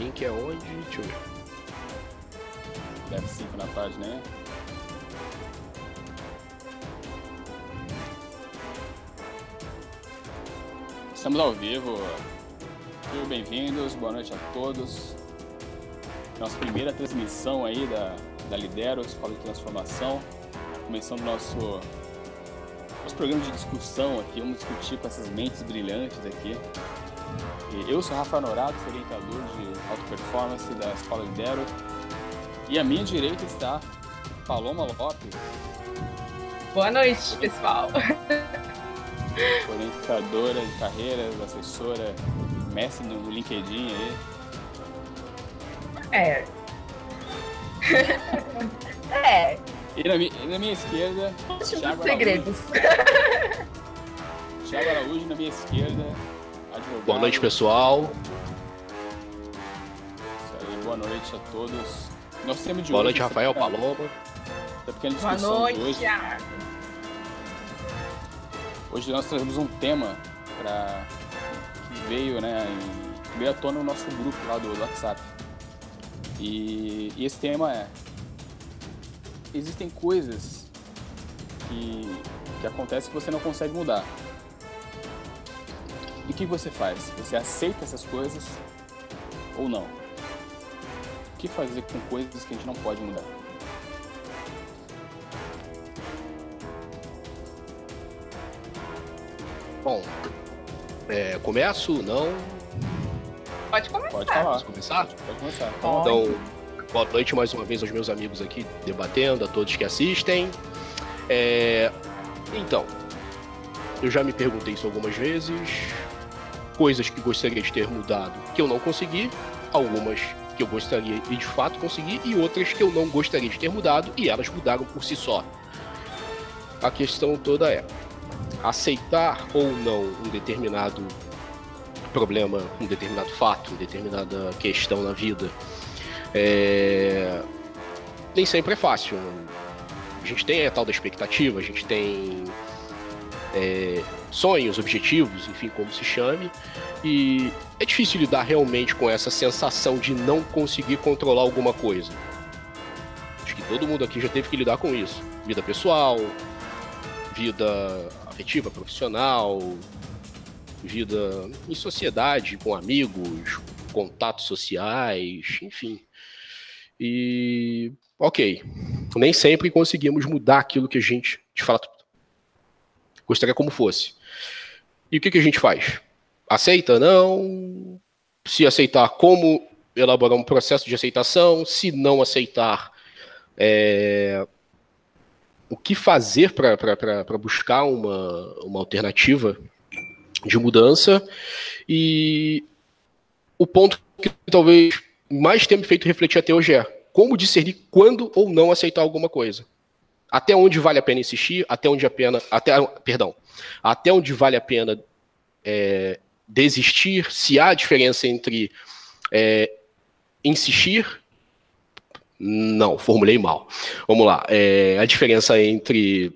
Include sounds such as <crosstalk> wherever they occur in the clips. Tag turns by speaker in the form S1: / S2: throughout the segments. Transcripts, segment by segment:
S1: link é onde? Deixa eu ver.
S2: Deve 5 na página, né? Estamos ao vivo. Sejam bem-vindos, boa noite a todos. Nossa primeira transmissão aí da, da Lidero, Escola de Transformação. Começando nosso, nosso programa de discussão aqui. Vamos discutir com essas mentes brilhantes aqui. Eu sou Rafa Norato, sou orientador de alta performance da Escola Lidero. E à minha direita está Paloma Lopes.
S3: Boa noite, pessoal.
S2: Orientadora de carreiras, assessora, mestre no LinkedIn aí.
S3: É. <laughs> é.
S2: E na, minha, na minha esquerda.
S3: Últimos segredos.
S2: Thiago Araújo, na minha esquerda. Advogado.
S1: Boa noite, pessoal.
S2: Isso aí, boa noite a todos. Nosso tema de
S1: Boa
S2: hoje.
S1: noite, Rafael Paloma.
S2: Da pequena
S3: Boa
S2: discussão
S3: noite,
S2: hoje. Hoje nós trazemos um tema para que veio, né, em, veio à tona no nosso grupo lá do, do WhatsApp. E, e esse tema é existem coisas que, que acontecem que você não consegue mudar. E o que você faz? Você aceita essas coisas ou não? O que fazer com coisas que a gente não pode mudar?
S1: Bom, é, começo? Não?
S3: Pode começar.
S2: Pode falar.
S1: Posso começar?
S2: Pode começar.
S3: Pode.
S1: Então, boa noite mais uma vez aos meus amigos aqui debatendo, a todos que assistem. É, então, eu já me perguntei isso algumas vezes. Coisas que gostaria de ter mudado que eu não consegui, algumas que eu gostaria e de fato consegui, e outras que eu não gostaria de ter mudado e elas mudaram por si só. A questão toda é aceitar ou não um determinado problema, um determinado fato, uma determinada questão na vida. É... Nem sempre é fácil. A gente tem a tal da expectativa, a gente tem é, sonhos, objetivos, enfim, como se chame, e é difícil lidar realmente com essa sensação de não conseguir controlar alguma coisa. Acho que todo mundo aqui já teve que lidar com isso. Vida pessoal, vida afetiva, profissional, vida em sociedade, com amigos, contatos sociais, enfim. E ok, nem sempre conseguimos mudar aquilo que a gente de fato gostaria como fosse. E o que, que a gente faz? Aceita? Não. Se aceitar, como elaborar um processo de aceitação? Se não aceitar, é, o que fazer para buscar uma, uma alternativa de mudança? E o ponto que talvez mais tenha me feito refletir até hoje é como discernir quando ou não aceitar alguma coisa. Até onde vale a pena insistir, até onde a pena, até, perdão, até onde vale a pena é, desistir, se há diferença entre é, insistir. Não, formulei mal. Vamos lá. É, a diferença entre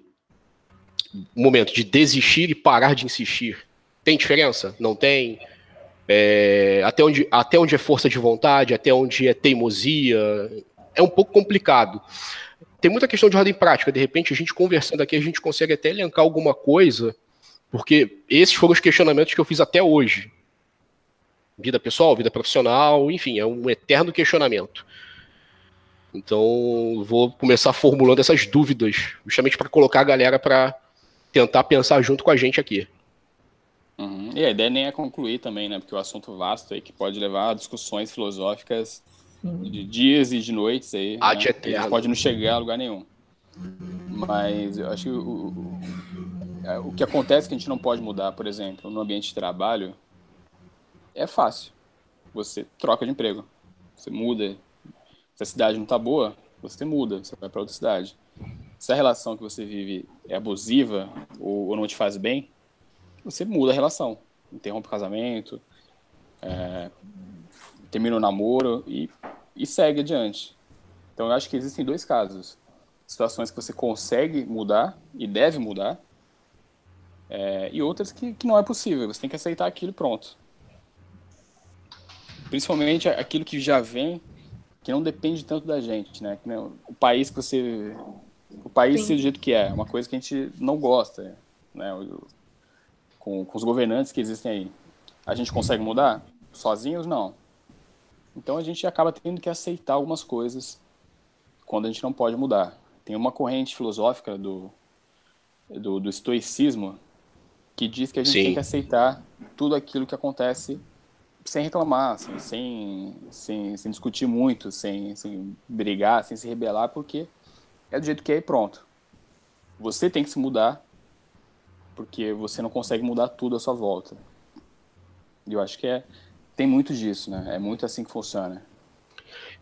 S1: o momento de desistir e parar de insistir. Tem diferença? Não tem? É, até, onde, até onde é força de vontade, até onde é teimosia, é um pouco complicado. Tem muita questão de ordem prática, de repente a gente conversando aqui, a gente consegue até elencar alguma coisa, porque esses foram os questionamentos que eu fiz até hoje. Vida pessoal, vida profissional, enfim, é um eterno questionamento. Então, vou começar formulando essas dúvidas, justamente para colocar a galera para tentar pensar junto com a gente aqui.
S2: Uhum. E a ideia nem é concluir também, né? Porque o assunto vasto aí que pode levar a discussões filosóficas de dias e de noites aí.
S1: Ad
S2: né? A gente pode não chegar a lugar nenhum. Mas eu acho que o, o, é, o que acontece que a gente não pode mudar, por exemplo, no ambiente de trabalho, é fácil. Você troca de emprego. Você muda. Se a cidade não tá boa, você muda, você vai para outra cidade. Se a relação que você vive é abusiva ou, ou não te faz bem, você muda a relação. Interrompe o casamento, é, termina o namoro e, e segue adiante. Então eu acho que existem dois casos. Situações que você consegue mudar e deve mudar, é, e outras que, que não é possível. Você tem que aceitar aquilo e pronto. Principalmente aquilo que já vem, que não depende tanto da gente, né? O país que você. O país ser do jeito que é, uma coisa que a gente não gosta, né? Com, com os governantes que existem aí. A gente consegue mudar? Sozinhos, não. Então a gente acaba tendo que aceitar algumas coisas quando a gente não pode mudar. Tem uma corrente filosófica do, do, do estoicismo que diz que a gente Sim. tem que aceitar tudo aquilo que acontece sem reclamar, assim, sem, sem, sem discutir muito, sem, sem brigar, sem se rebelar, porque é do jeito que é e pronto. Você tem que se mudar, porque você não consegue mudar tudo à sua volta. Eu acho que é, tem muito disso, né? É muito assim que funciona.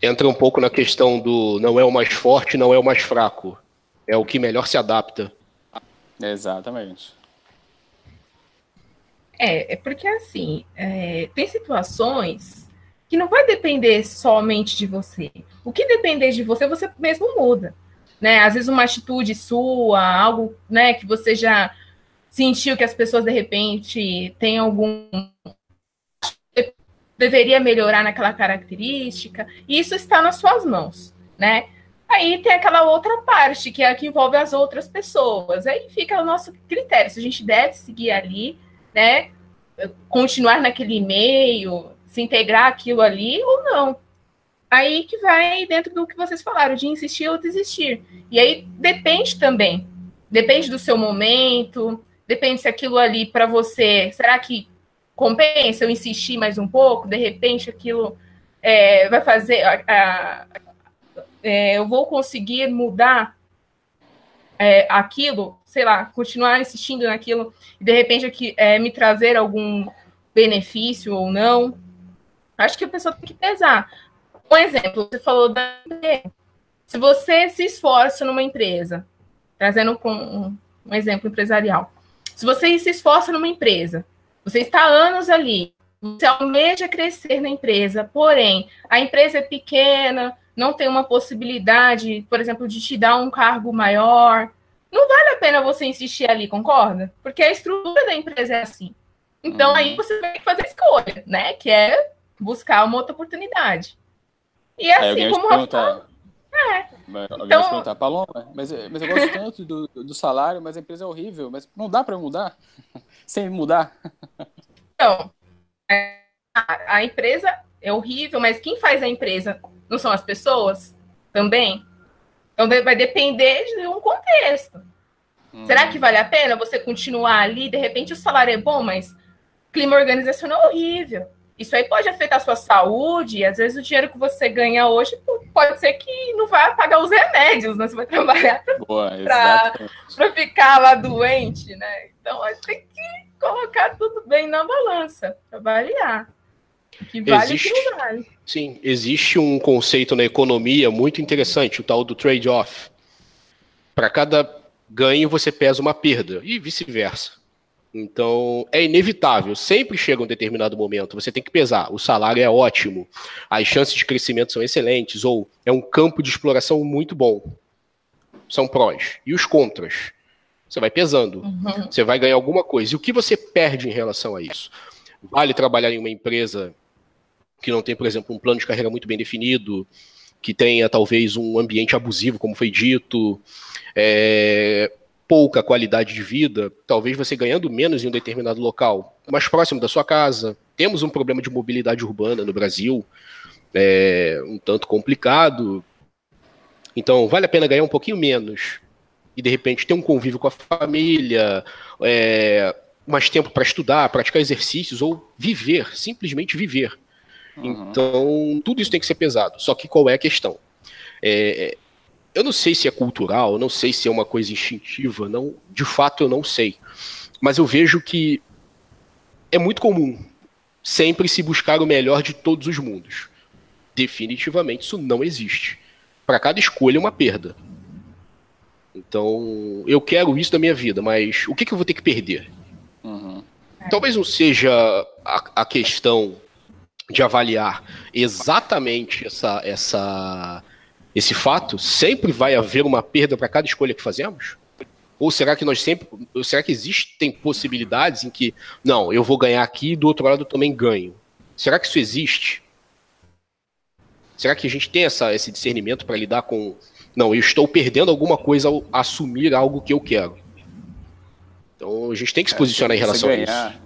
S1: Entra um pouco na questão do não é o mais forte, não é o mais fraco. É o que melhor se adapta.
S2: Exatamente.
S3: É, é porque assim, é, tem situações que não vai depender somente de você. O que depender de você, você mesmo muda. Né? Às vezes uma atitude sua, algo né, que você já sentiu que as pessoas de repente têm algum deveria melhorar naquela característica, e isso está nas suas mãos, né? Aí tem aquela outra parte, que é a que envolve as outras pessoas. Aí fica o nosso critério, se a gente deve seguir ali, né? Continuar naquele meio, se integrar aquilo ali ou não. Aí que vai dentro do que vocês falaram, de insistir ou desistir. E aí depende também. Depende do seu momento, depende se aquilo ali para você, será que compensa eu insistir mais um pouco? De repente aquilo é, vai fazer. A, a, é, eu vou conseguir mudar é, aquilo, sei lá, continuar insistindo naquilo e de repente aqui, é, me trazer algum benefício ou não. Acho que a pessoa tem que pesar. Um exemplo, você falou da se você se esforça numa empresa, trazendo com um, um exemplo empresarial, se você se esforça numa empresa, você está há anos ali, você almeja crescer na empresa, porém, a empresa é pequena, não tem uma possibilidade, por exemplo, de te dar um cargo maior, não vale a pena você insistir ali, concorda? Porque a estrutura da empresa é assim. Então uhum. aí você vai fazer escolha, né? Que é buscar uma outra oportunidade. E é assim como o Rafael.
S2: É. Alguém então... perguntar, Paloma, mas, mas eu gosto tanto do, do salário, mas a empresa é horrível, mas não dá para mudar <laughs> sem mudar?
S3: Então, a, a empresa é horrível, mas quem faz a empresa não são as pessoas também? Então vai depender de um contexto. Hum. Será que vale a pena você continuar ali? De repente o salário é bom, mas clima organizacional é horrível. Isso aí pode afetar a sua saúde, e às vezes o dinheiro que você ganha hoje pode ser que não vai pagar os remédios, né? Você vai trabalhar para ficar lá doente, né? Então a gente tem que colocar tudo bem na balança, avaliar. Que vale existe, o que não vale.
S1: Sim, existe um conceito na economia muito interessante, o tal do trade-off. Para cada ganho você pesa uma perda, e vice-versa. Então, é inevitável, sempre chega um determinado momento, você tem que pesar. O salário é ótimo, as chances de crescimento são excelentes, ou é um campo de exploração muito bom. São prós. E os contras? Você vai pesando. Uhum. Você vai ganhar alguma coisa. E o que você perde em relação a isso? Vale trabalhar em uma empresa que não tem, por exemplo, um plano de carreira muito bem definido, que tenha talvez um ambiente abusivo, como foi dito, é, pouca qualidade de vida, talvez você ganhando menos em um determinado local, mais próximo da sua casa. Temos um problema de mobilidade urbana no Brasil, é, um tanto complicado. Então, vale a pena ganhar um pouquinho menos, e de repente ter um convívio com a família, é, mais tempo para estudar, praticar exercícios ou viver, simplesmente viver. Uhum. Então, tudo isso tem que ser pesado. Só que qual é a questão? É, eu não sei se é cultural, não sei se é uma coisa instintiva, não, de fato eu não sei. Mas eu vejo que é muito comum sempre se buscar o melhor de todos os mundos. Definitivamente isso não existe. Para cada escolha, uma perda. Então, eu quero isso da minha vida, mas o que, que eu vou ter que perder? Uhum. Talvez não seja a, a, questão de avaliar exatamente essa, essa, esse fato. Sempre vai haver uma perda para cada escolha que fazemos? Ou será que nós sempre. Será que existem possibilidades em que, não, eu vou ganhar aqui e do outro lado eu também ganho? Será que isso existe? Será que a gente tem essa, esse discernimento para lidar com. Não, eu estou perdendo alguma coisa ao assumir algo que eu quero. Então a gente tem que se é, posicionar é, em relação ganhar, a isso.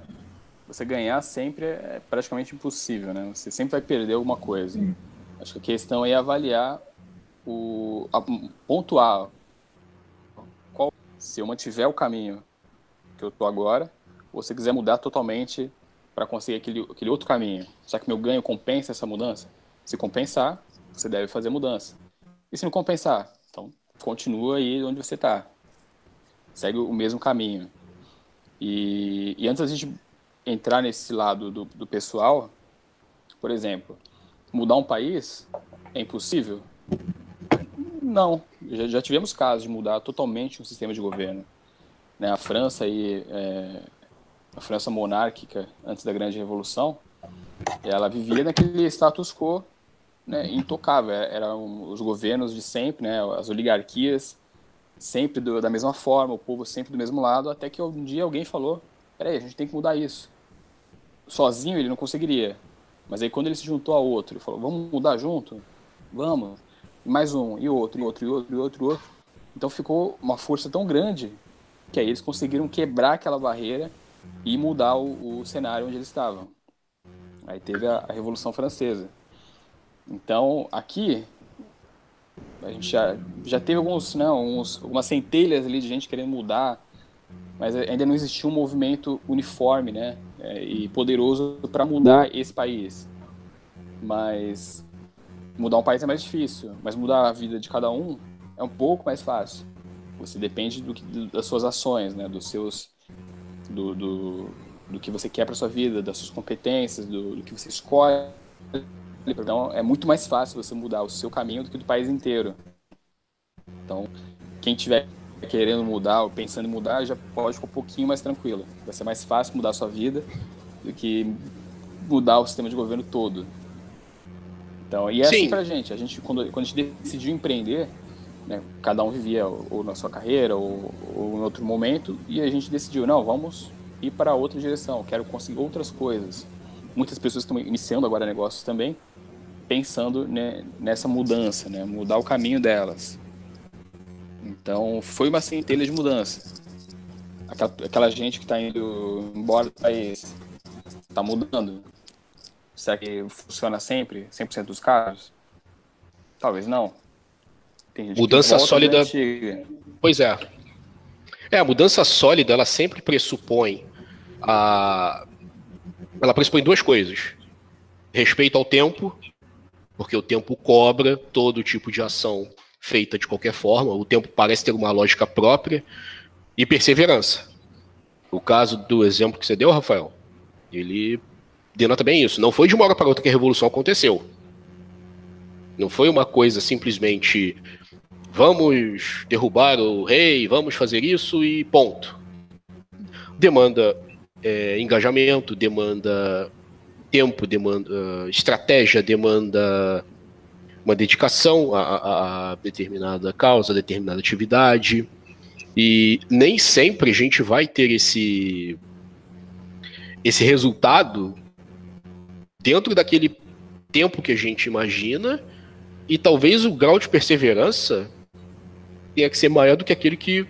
S2: Você ganhar sempre é praticamente impossível, né? Você sempre vai perder alguma coisa. Hum. Acho que a questão é avaliar o a, pontuar qual se eu mantiver o caminho que eu tô agora, ou se quiser mudar totalmente para conseguir aquele, aquele outro caminho. Será que meu ganho compensa essa mudança? Se compensar, você deve fazer mudança. E se não compensar, então continua aí onde você está. Segue o mesmo caminho. E, e antes da gente entrar nesse lado do, do pessoal, por exemplo, mudar um país é impossível? Não. Já, já, tivemos casos de mudar totalmente um sistema de governo. Né? A França aí, é, a França monárquica antes da Grande Revolução, ela vivia naquele status quo né, intocável. Eram os governos de sempre, né, as oligarquias sempre do, da mesma forma, o povo sempre do mesmo lado, até que um dia alguém falou: peraí, a gente tem que mudar isso. Sozinho ele não conseguiria. Mas aí quando ele se juntou a outro, falou: vamos mudar junto? Vamos. Mais um, e outro, e outro, e outro, e outro, e outro. Então ficou uma força tão grande que aí eles conseguiram quebrar aquela barreira e mudar o, o cenário onde eles estavam. Aí teve a, a Revolução Francesa. Então, aqui, a gente já, já teve alguns, né, uns, algumas centelhas ali de gente querendo mudar, mas ainda não existia um movimento uniforme né, é, e poderoso para mudar esse país. Mas mudar um país é mais difícil, mas mudar a vida de cada um é um pouco mais fácil. Você depende do que, das suas ações, né, dos seus, do, do, do que você quer para sua vida, das suas competências, do, do que você escolhe então é muito mais fácil você mudar o seu caminho do que do país inteiro. Então, quem tiver querendo mudar ou pensando em mudar, já pode ficar um pouquinho mais tranquilo. Vai ser mais fácil mudar a sua vida do que mudar o sistema de governo todo. Então, e é assim Sim. pra gente. A gente, quando, quando a gente decidiu empreender, né, cada um vivia ou na sua carreira ou, ou em outro momento, e a gente decidiu, não, vamos ir para outra direção, quero conseguir outras coisas. Muitas pessoas estão iniciando agora negócios também, pensando né, nessa mudança, né, mudar o caminho delas. Então, foi uma centelha de mudança. Aquela, aquela gente que está indo embora do país está mudando. Será que funciona sempre, 100% dos casos? Talvez não.
S1: mudança sólida. Pois é. É, a mudança sólida, ela sempre pressupõe a ela pressupõe duas coisas: respeito ao tempo porque o tempo cobra todo tipo de ação feita de qualquer forma, o tempo parece ter uma lógica própria, e perseverança. O caso do exemplo que você deu, Rafael, ele denota bem isso. Não foi de uma hora para outra que a revolução aconteceu. Não foi uma coisa simplesmente vamos derrubar o rei, vamos fazer isso e ponto. Demanda é, engajamento, demanda tempo, demanda estratégia, demanda uma dedicação a, a, determinada causa, a determinada atividade. E nem sempre a gente vai ter esse, esse resultado dentro daquele tempo que a gente imagina, e talvez o grau de perseverança tenha que ser maior do que aquele que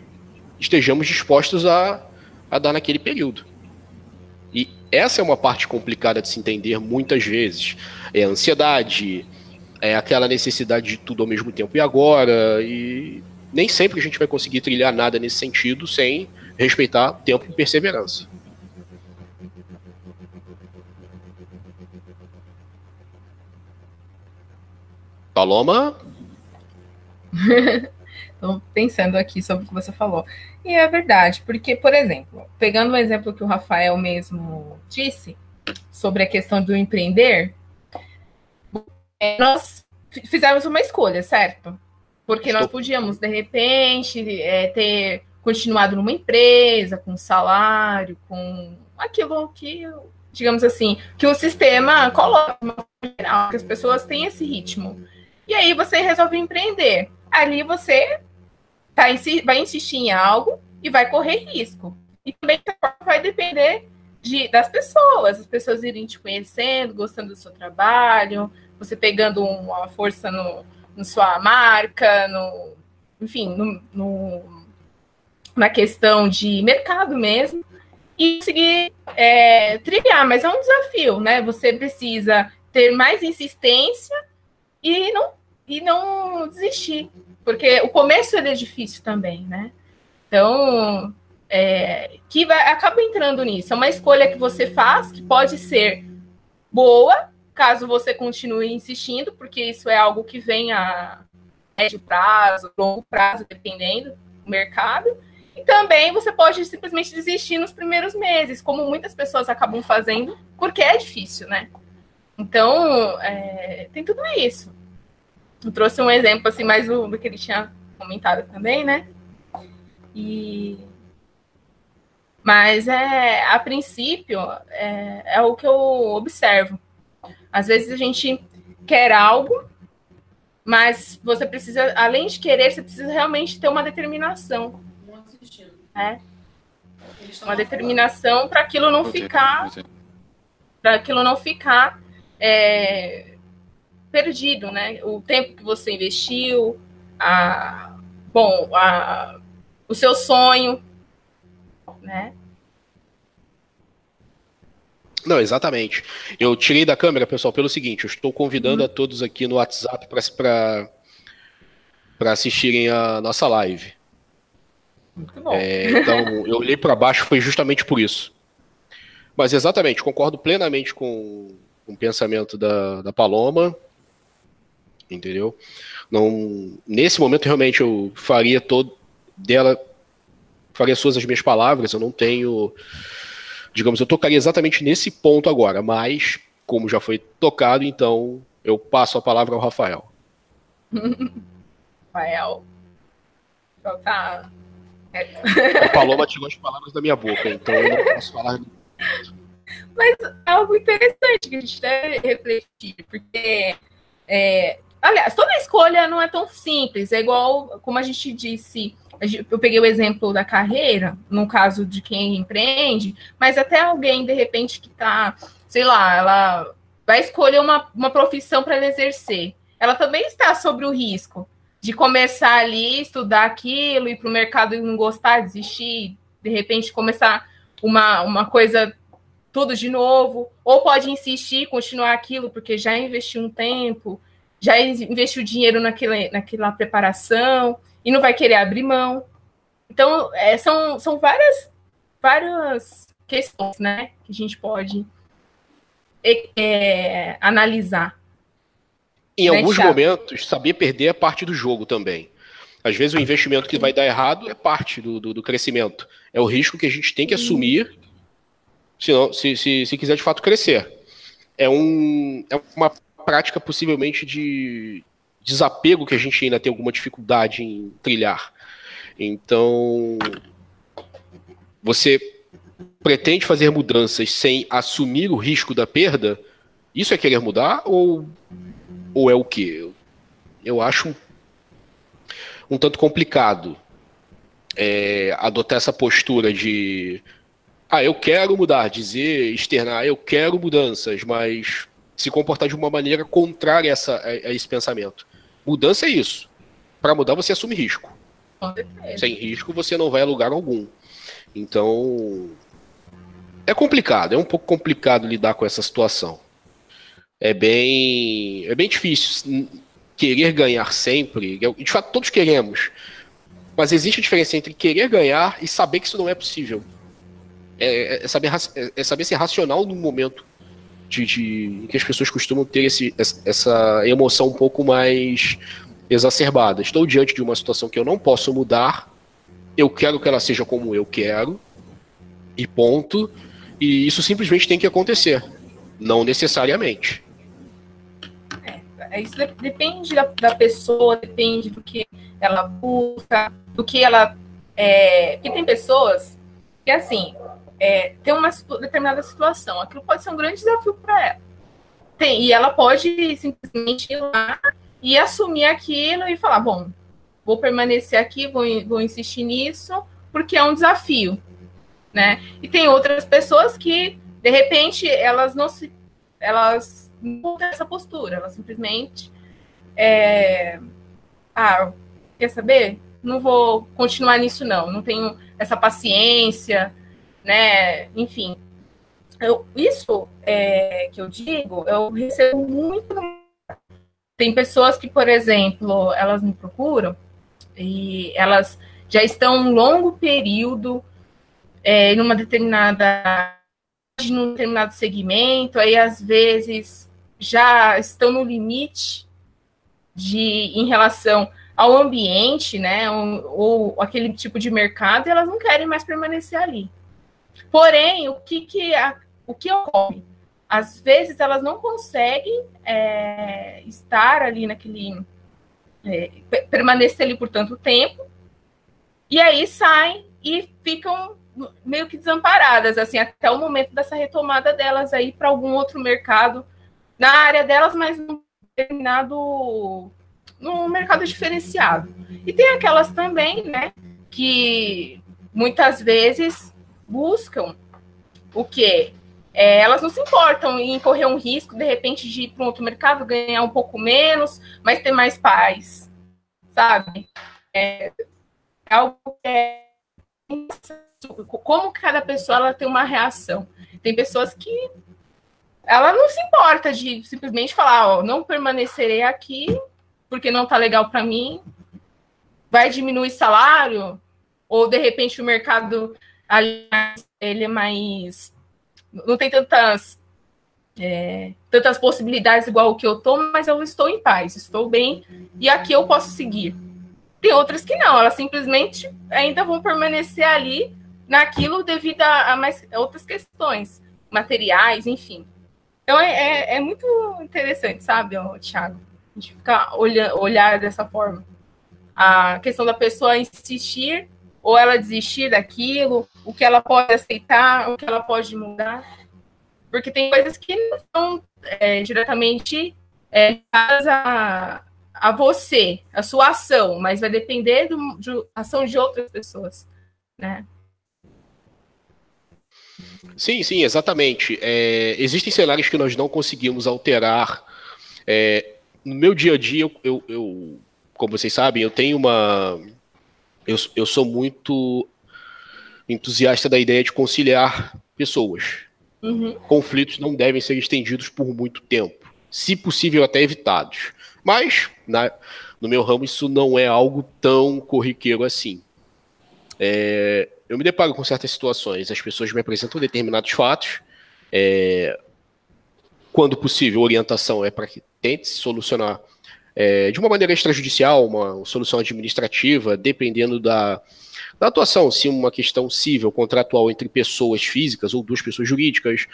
S1: estejamos dispostos a, a dar naquele período. E essa é uma parte complicada de se entender muitas vezes. É a ansiedade, é aquela necessidade de tudo ao mesmo tempo e agora, e nem sempre a gente vai conseguir trilhar nada nesse sentido sem respeitar tempo e perseverança. Paloma? <laughs>
S3: Estou pensando aqui sobre o que você falou. E é verdade, porque, por exemplo, pegando o exemplo que o Rafael mesmo disse sobre a questão do empreender, é, nós fizemos uma escolha, certo? Porque nós podíamos, de repente, é, ter continuado numa empresa, com salário, com aquilo que, digamos assim, que o sistema coloca, que as pessoas têm esse ritmo. E aí você resolve empreender. Ali você tá, vai insistir em algo e vai correr risco. E também vai depender de, das pessoas, as pessoas irem te conhecendo, gostando do seu trabalho, você pegando uma força no, no sua marca, no, enfim, no, no, na questão de mercado mesmo, e conseguir é, trilhar, mas é um desafio, né? Você precisa ter mais insistência e não, e não desistir, porque o começo é difícil também, né? Então, é, que vai, acaba entrando nisso. É uma escolha que você faz, que pode ser boa, caso você continue insistindo, porque isso é algo que vem a médio prazo, longo prazo, dependendo do mercado. E também você pode simplesmente desistir nos primeiros meses, como muitas pessoas acabam fazendo, porque é difícil, né? Então, é, tem tudo isso. Eu trouxe um exemplo assim, mais do, do que ele tinha comentado também, né? E mas é a princípio é, é o que eu observo. Às vezes a gente quer algo, mas você precisa, além de querer, você precisa realmente ter uma determinação. Né? Uma determinação para aquilo não ficar, para aquilo não ficar é, perdido, né? O tempo que você investiu, a, bom, a, o seu sonho, né?
S1: Não, exatamente. Eu tirei da câmera, pessoal, pelo seguinte: eu estou convidando uhum. a todos aqui no WhatsApp para assistirem a nossa live. Muito bom. É, então, <laughs> eu olhei para baixo foi justamente por isso. Mas exatamente, concordo plenamente com, com o pensamento da, da Paloma. Entendeu? Não, nesse momento, realmente, eu faria todo dela faria suas as minhas palavras, eu não tenho. Digamos, eu tocaria exatamente nesse ponto agora, mas, como já foi tocado, então eu passo a palavra ao Rafael. <laughs>
S3: Rafael. Então tá.
S1: A Paloma tirou as palavras da minha boca, então eu não posso falar.
S3: Mas é algo interessante que a gente deve refletir, porque é, aliás, toda escolha não é tão simples, é igual como a gente disse eu peguei o exemplo da carreira, no caso de quem empreende, mas até alguém, de repente, que está, sei lá, ela vai escolher uma, uma profissão para ela exercer. Ela também está sobre o risco de começar ali, estudar aquilo, ir para o mercado e não gostar, desistir, de repente começar uma, uma coisa tudo de novo, ou pode insistir, continuar aquilo, porque já investiu um tempo, já investiu dinheiro naquela, naquela preparação e não vai querer abrir mão. Então, é, são, são várias, várias questões né, que a gente pode é, analisar.
S1: Em né, alguns Thiago? momentos, saber perder é parte do jogo também. Às vezes o investimento que vai dar errado é parte do, do, do crescimento. É o risco que a gente tem que assumir se, não, se, se, se quiser de fato crescer. É, um, é uma prática possivelmente de, desapego que a gente ainda tem alguma dificuldade em trilhar. Então, você pretende fazer mudanças sem assumir o risco da perda? Isso é querer mudar ou, ou é o quê? Eu acho um, um tanto complicado é, adotar essa postura de ah, eu quero mudar, dizer, externar, eu quero mudanças, mas se comportar de uma maneira contrária a, essa, a, esse pensamento. Mudança é isso. Para mudar, você assume risco. Sem risco, você não vai a lugar algum. Então, é complicado, é um pouco complicado lidar com essa situação. É bem, é bem difícil querer ganhar sempre. De fato, todos queremos. Mas existe a diferença entre querer ganhar e saber que isso não é possível. É, é saber, é saber ser racional no momento de, de que as pessoas costumam ter esse, essa emoção um pouco mais exacerbada. Estou diante de uma situação que eu não posso mudar, eu quero que ela seja como eu quero, e ponto. E isso simplesmente tem que acontecer, não necessariamente.
S3: É, isso depende da, da, pessoa, depende do que ela busca, do que ela. É, porque tem pessoas que, assim, é, tem uma determinada situação. Aquilo pode ser um grande desafio para ela. Tem, e ela pode simplesmente ir lá e assumir aquilo e falar: bom, vou permanecer aqui, vou, vou insistir nisso, porque é um desafio. Né? E tem outras pessoas que, de repente, elas não se. Elas não ter essa postura, elas simplesmente é, ah, quer saber? Não vou continuar nisso, não. Não tenho essa paciência, né? Enfim. Eu, isso é, que eu digo, eu recebo muito. Tem pessoas que, por exemplo, elas me procuram e elas já estão um longo período é, numa determinada num determinado segmento, aí às vezes já estão no limite de em relação ao ambiente, né, ou, ou, aquele tipo de mercado, elas não querem mais permanecer ali. Porém, o que que a, o que ocorre? Às vezes elas não conseguem é, estar ali naquele é, permanecer ali por tanto tempo, e aí saem e ficam meio que desamparadas, assim, até o momento dessa retomada delas aí para algum outro mercado na área delas, mas num determinado num mercado diferenciado. E tem aquelas também, né, que muitas vezes buscam o quê? É, elas não se importam em correr um risco, de repente, de ir para um outro mercado, ganhar um pouco menos, mas ter mais paz, sabe? É, é algo que é como cada pessoa ela tem uma reação. Tem pessoas que ela não se importa de simplesmente falar, ó, não permanecerei aqui porque não tá legal para mim. Vai diminuir salário ou de repente o mercado ele é mais não tem tantas é, tantas possibilidades igual o que eu tô, mas eu estou em paz, estou bem e aqui eu posso seguir. Tem outras que não, elas simplesmente ainda vão permanecer ali naquilo devido a, a mais outras questões, materiais, enfim. Então é, é, é muito interessante, sabe, Tiago? A gente ficar olhando, olhar dessa forma. A questão da pessoa insistir ou ela desistir daquilo, o que ela pode aceitar, o que ela pode mudar. Porque tem coisas que não são é, diretamente é, a, a você, a sua ação, mas vai depender do, de ação de outras pessoas, né?
S1: Sim, sim, exatamente. É, existem cenários que nós não conseguimos alterar. É, no meu dia a dia, eu, eu, eu, como vocês sabem, eu tenho uma. Eu, eu sou muito entusiasta da ideia de conciliar pessoas. Uhum. Conflitos não devem ser estendidos por muito tempo, se possível, até evitados. Mas, na, no meu ramo, isso não é algo tão corriqueiro assim. É, eu me deparo com certas situações, as pessoas me apresentam determinados fatos. É, quando possível, orientação é para que tente solucionar é, de uma maneira extrajudicial, uma solução administrativa, dependendo da, da atuação, se uma questão civil, contratual entre pessoas físicas ou duas pessoas jurídicas.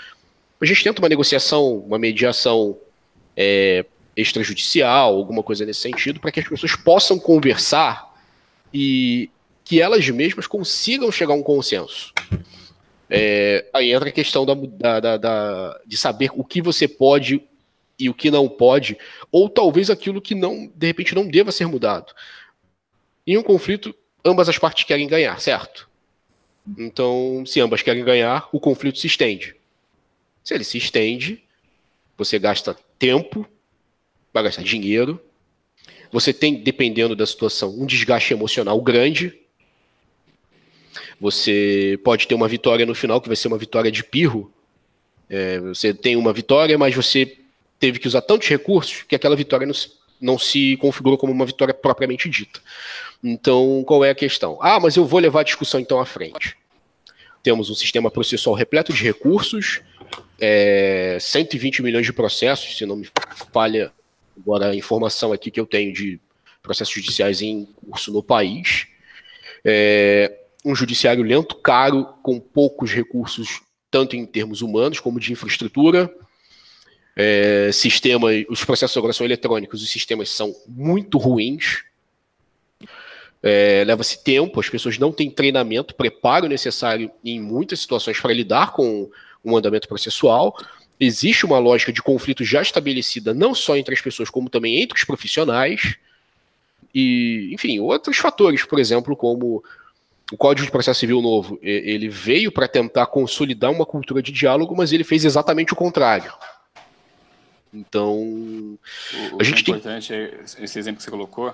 S1: A gente tenta uma negociação, uma mediação é, extrajudicial, alguma coisa nesse sentido, para que as pessoas possam conversar e que elas mesmas consigam chegar a um consenso. É, aí entra a questão da, da, da, de saber o que você pode e o que não pode, ou talvez aquilo que não, de repente, não deva ser mudado. Em um conflito, ambas as partes querem ganhar, certo? Então, se ambas querem ganhar, o conflito se estende. Se ele se estende, você gasta tempo, vai gastar dinheiro, você tem, dependendo da situação, um desgaste emocional grande. Você pode ter uma vitória no final que vai ser uma vitória de pirro. É, você tem uma vitória, mas você teve que usar tantos recursos que aquela vitória não, não se configurou como uma vitória propriamente dita. Então, qual é a questão? Ah, mas eu vou levar a discussão então à frente. Temos um sistema processual repleto de recursos, é, 120 milhões de processos, se não me falha agora a informação aqui que eu tenho de processos judiciais em curso no país. É, um judiciário lento, caro, com poucos recursos, tanto em termos humanos como de infraestrutura, é, sistema, os processos de regulação eletrônicos, os sistemas são muito ruins. É, Leva-se tempo, as pessoas não têm treinamento, preparo necessário em muitas situações para lidar com o andamento processual. Existe uma lógica de conflito já estabelecida, não só entre as pessoas, como também entre os profissionais. E, enfim, outros fatores, por exemplo, como o Código de Processo Civil Novo, ele veio para tentar consolidar uma cultura de diálogo, mas ele fez exatamente o contrário Então,
S2: O,
S1: A gente
S2: é
S1: tem-
S2: importante, é, esse exemplo que você colocou,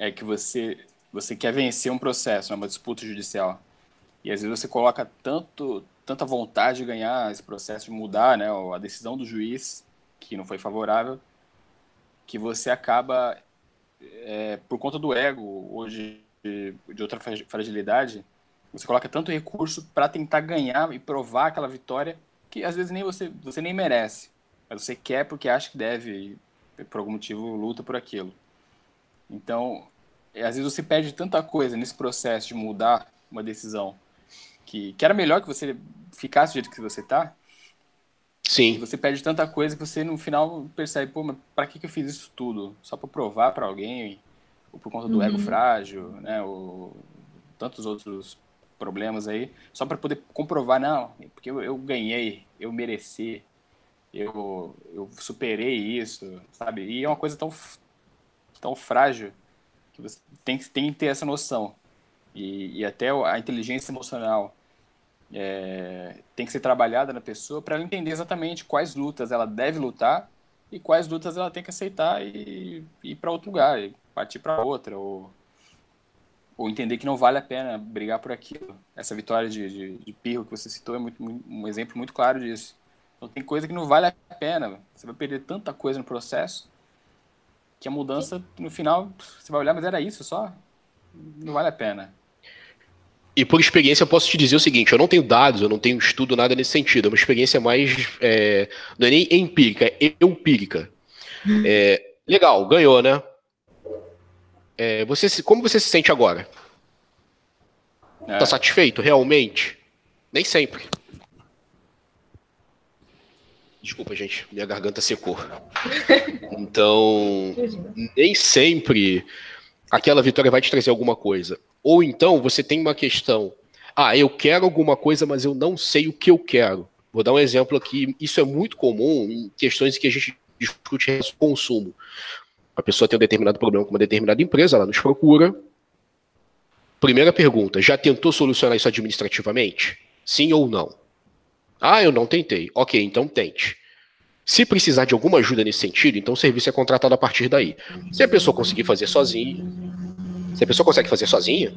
S2: é que você, você quer vencer um processo, né, uma disputa judicial. E às vezes você coloca tanto, tanta vontade de ganhar esse processo, de mudar né, a decisão do juiz, que não foi favorável, que você acaba, é, por conta do ego, hoje de, de outra fra- fragilidade, você coloca tanto recurso para tentar ganhar e provar aquela vitória que às vezes nem você, você nem merece. Mas você quer porque acha que deve por algum motivo luta por aquilo. Então, é, às vezes você perde tanta coisa nesse processo de mudar uma decisão que, que era melhor que você ficasse do jeito que você tá, e
S1: sim,
S2: você perde tanta coisa que você no final percebe, pô, mas pra que, que eu fiz isso tudo? Só pra provar pra alguém? Ou por conta do ego frágil, né? Ou tantos outros problemas aí, só pra poder comprovar, não, porque eu, eu ganhei, eu mereci, eu, eu superei isso, sabe? E é uma coisa tão, tão frágil que você tem que, tem que ter essa noção. E, e até a inteligência emocional é, tem que ser trabalhada na pessoa para ela entender exatamente quais lutas ela deve lutar e quais lutas ela tem que aceitar e e ir para outro lugar, e partir para outra, ou, ou entender que não vale a pena brigar por aquilo. Essa vitória de, de, de Pirro que você citou é muito, um exemplo muito claro disso. Então tem coisa que não vale a pena. Você vai perder tanta coisa no processo que a mudança, no final, você vai olhar, mas era isso só? Não vale a pena.
S1: E por experiência eu posso te dizer o seguinte, eu não tenho dados, eu não tenho estudo, nada nesse sentido. É uma experiência mais. é, não é nem empírica, é empírica. É, legal, ganhou, né? É, você se- como você se sente agora?
S2: né?
S1: Tá satisfeito, realmente? Nem sempre. Desculpa, gente, minha garganta secou. Então, nem sempre aquela vitória vai te trazer alguma coisa. Ou então você tem uma questão, ah, eu quero alguma coisa, mas eu não sei o que eu quero. Vou dar um exemplo aqui, isso é muito comum em questões que a gente discute consumo. A pessoa tem um determinado problema com uma determinada empresa, ela nos procura. Primeira pergunta, já tentou solucionar isso administrativamente? Sim ou não? Ah, eu não tentei. Ok, então tente. Se precisar de alguma ajuda nesse sentido, então o serviço é contratado a partir daí. Se a pessoa conseguir fazer sozinha, se a pessoa consegue fazer sozinha,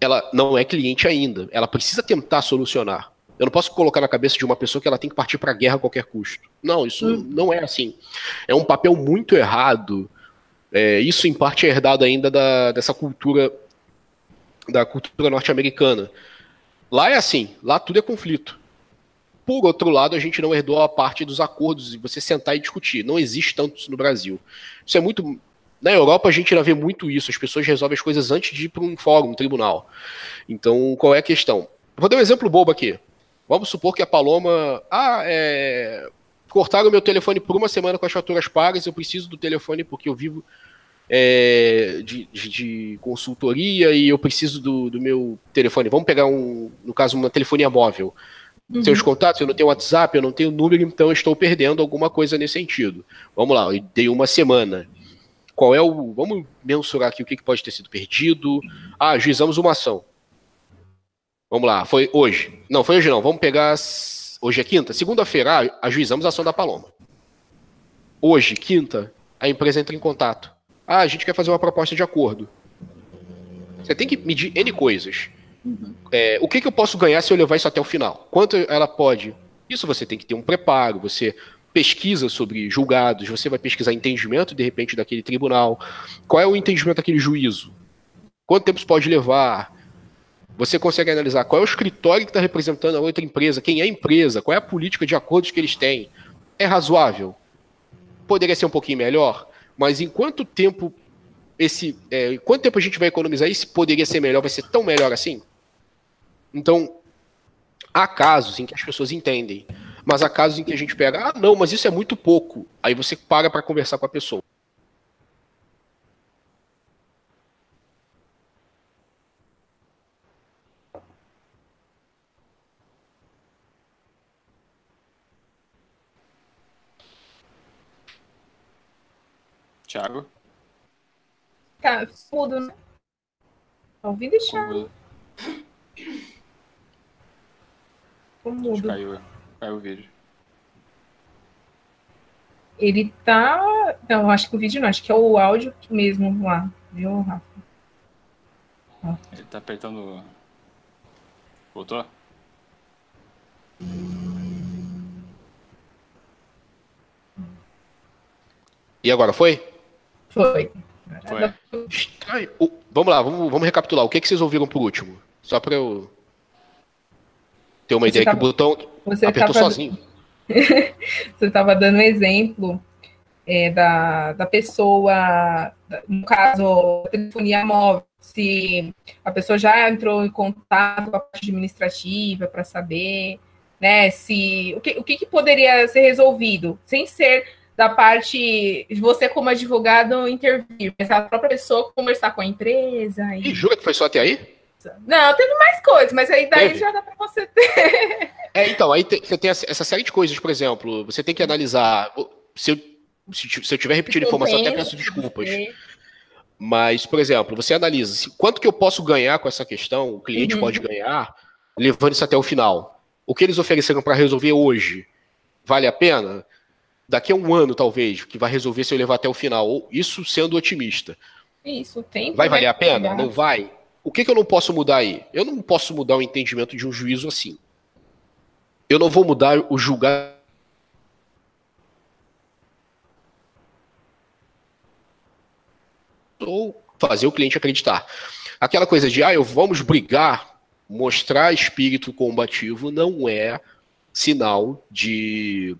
S1: ela não é cliente ainda. Ela precisa tentar solucionar. Eu não posso colocar na cabeça de uma pessoa que ela tem que partir para a guerra a qualquer custo. Não, isso não é assim. É um papel muito errado. É, isso, em parte, é herdado ainda da, dessa cultura da cultura norte-americana. Lá é assim, lá tudo é conflito. Por outro lado, a gente não herdou a parte dos acordos e você sentar e discutir. Não existe tanto isso no Brasil. Isso é muito. Na Europa, a gente ainda vê muito isso. As pessoas resolvem as coisas antes de ir para um fórum, um tribunal. Então, qual é a questão? Vou dar um exemplo bobo aqui. Vamos supor que a Paloma. Ah, é. Cortaram meu telefone por uma semana com as faturas pagas. Eu preciso do telefone porque eu vivo é, de, de, consultoria e eu preciso do, do meu telefone. Vamos pegar um, no caso, uma telefonia móvel. Seus contatos, eu não tenho WhatsApp, eu não tenho número, então eu estou perdendo alguma coisa nesse sentido. Vamos lá, eu dei uma semana. Qual é o. Vamos mensurar aqui o que pode ter sido perdido. Ah, ajuizamos uma ação. Vamos lá, foi hoje. Não, foi hoje não. Vamos pegar. Hoje é quinta? Segunda-feira, ah, ajuizamos a ação da Paloma. Hoje, quinta, a empresa entra em contato. Ah, a gente quer fazer uma proposta de acordo. Você tem que medir N coisas. É, o que, que eu posso ganhar se eu levar isso até o final? Quanto ela pode? Isso você tem que ter um preparo, você pesquisa sobre julgados, você vai pesquisar entendimento, de repente, daquele tribunal. Qual é o entendimento daquele juízo? Quanto tempo isso pode levar? Você consegue analisar qual é o escritório que está representando a outra empresa, quem é a empresa, qual é a política de acordos que eles têm. É razoável? Poderia ser um pouquinho melhor, mas em quanto tempo esse. É, quanto tempo a gente vai economizar isso? Poderia ser melhor, vai ser tão melhor assim? Então, há casos em que as pessoas entendem, mas há casos em que a gente pega, ah, não, mas isso é muito pouco. Aí você para para conversar com a pessoa.
S2: Thiago?
S3: Tá, mudo, né? Tá ouvindo, Thiago? <laughs>
S2: Como
S3: Ficou mudo.
S2: caiu, caiu o vídeo.
S3: Ele tá. Não, acho que o vídeo não, acho que é o áudio mesmo lá, viu, Rafa?
S2: Ele tá apertando. Voltou?
S1: E agora foi?
S3: Foi.
S2: Foi.
S1: O- vamos lá, vamos, vamos recapitular. O que, que vocês ouviram por último? Só pra eu ter uma
S3: Você
S1: ideia
S3: tava-
S1: que o botão
S3: Você
S1: apertou
S3: tava-
S1: sozinho. <laughs>
S3: Você estava dando um exemplo é, da, da pessoa, no caso, telefonia móvel, se a pessoa já entrou em contato com a parte administrativa para saber, né, se o que, o que, que poderia ser resolvido, sem ser da parte de você como advogado intervir, mas a própria pessoa conversar com a empresa. E...
S1: Ih, jura que foi só até aí?
S3: Não, teve mais coisas, mas aí daí
S1: Teve?
S3: já dá para você ter.
S1: É, então, aí você tem essa série de coisas, por exemplo, você tem que analisar. Se eu, se se eu tiver repetindo informação, até peço desculpas. Mas, por exemplo, você analisa se- quanto que eu posso ganhar com essa questão, o cliente
S3: Uhum.
S1: pode ganhar, levando isso até o final. O que eles ofereceram para resolver hoje vale a pena? Daqui a um ano, talvez, que vai resolver se eu levar até o final. Isso sendo otimista.
S3: Isso, tem.
S1: Vai valer a pena? Não vai? O que, que eu não posso mudar aí? Eu não posso mudar o entendimento de um juízo assim. Eu não vou mudar o julgar. Ou fazer o cliente acreditar. Aquela coisa de, ah, eu vamos brigar, mostrar espírito combativo não é sinal de.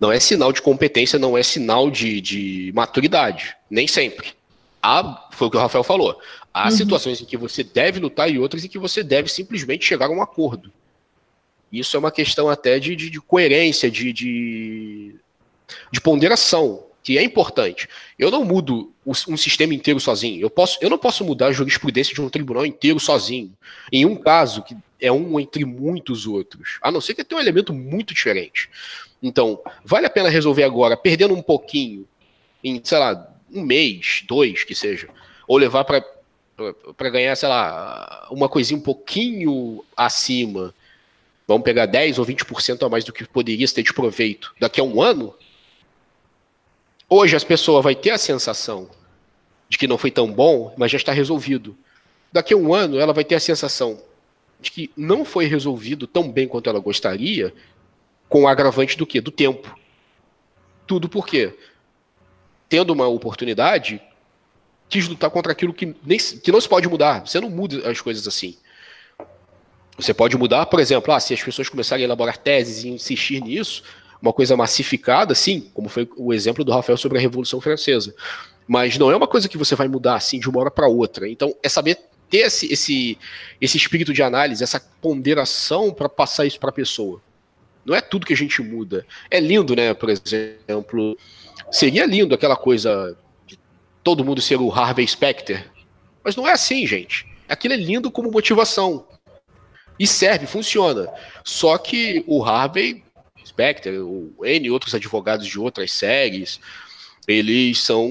S1: Não é sinal de competência, não é sinal de, de maturidade. Nem sempre. Há, foi o que o Rafael falou. Há
S3: Uhum.
S1: situações em que você deve lutar e outras em que você deve simplesmente chegar a um acordo. Isso é uma questão até de, de, de coerência, de, de, de ponderação, que é importante. Eu não mudo um sistema inteiro sozinho. Eu, posso, eu não posso mudar a jurisprudência de um tribunal inteiro sozinho. Em um caso, que é um entre muitos outros. A não ser que tenha um elemento muito diferente. Então, vale a pena resolver agora, perdendo um pouquinho, em, sei lá, um mês, dois, que seja. Ou levar para ganhar, sei lá, uma coisinha um pouquinho acima. Vamos pegar 10 ou 20% a mais do que poderia ter de proveito daqui a um ano. Hoje as pessoas vai ter a sensação de que não foi tão bom, mas já está resolvido. Daqui a um ano ela vai ter a sensação de que não foi resolvido tão bem quanto ela gostaria, com o agravante do quê? Do tempo. Tudo por quê? Tendo uma oportunidade, quis lutar contra aquilo que, nem, que não se pode mudar. Você não muda as coisas assim. Você pode mudar, por exemplo, ah, se as pessoas começarem a elaborar teses e insistir nisso, uma coisa massificada, sim, como foi o exemplo do Rafael sobre a Revolução Francesa. Mas não é uma coisa que você vai mudar assim de uma hora para outra. Então, é saber ter esse, esse, esse espírito de análise, essa ponderação para passar isso para a pessoa. Não é tudo que a gente muda. É lindo, né? Por exemplo, seria lindo aquela coisa de todo mundo ser o Harvey Specter. Mas não é assim, gente. Aquilo é lindo como motivação. E serve, funciona. Só que o Harvey Specter, o N outros advogados de outras séries, eles são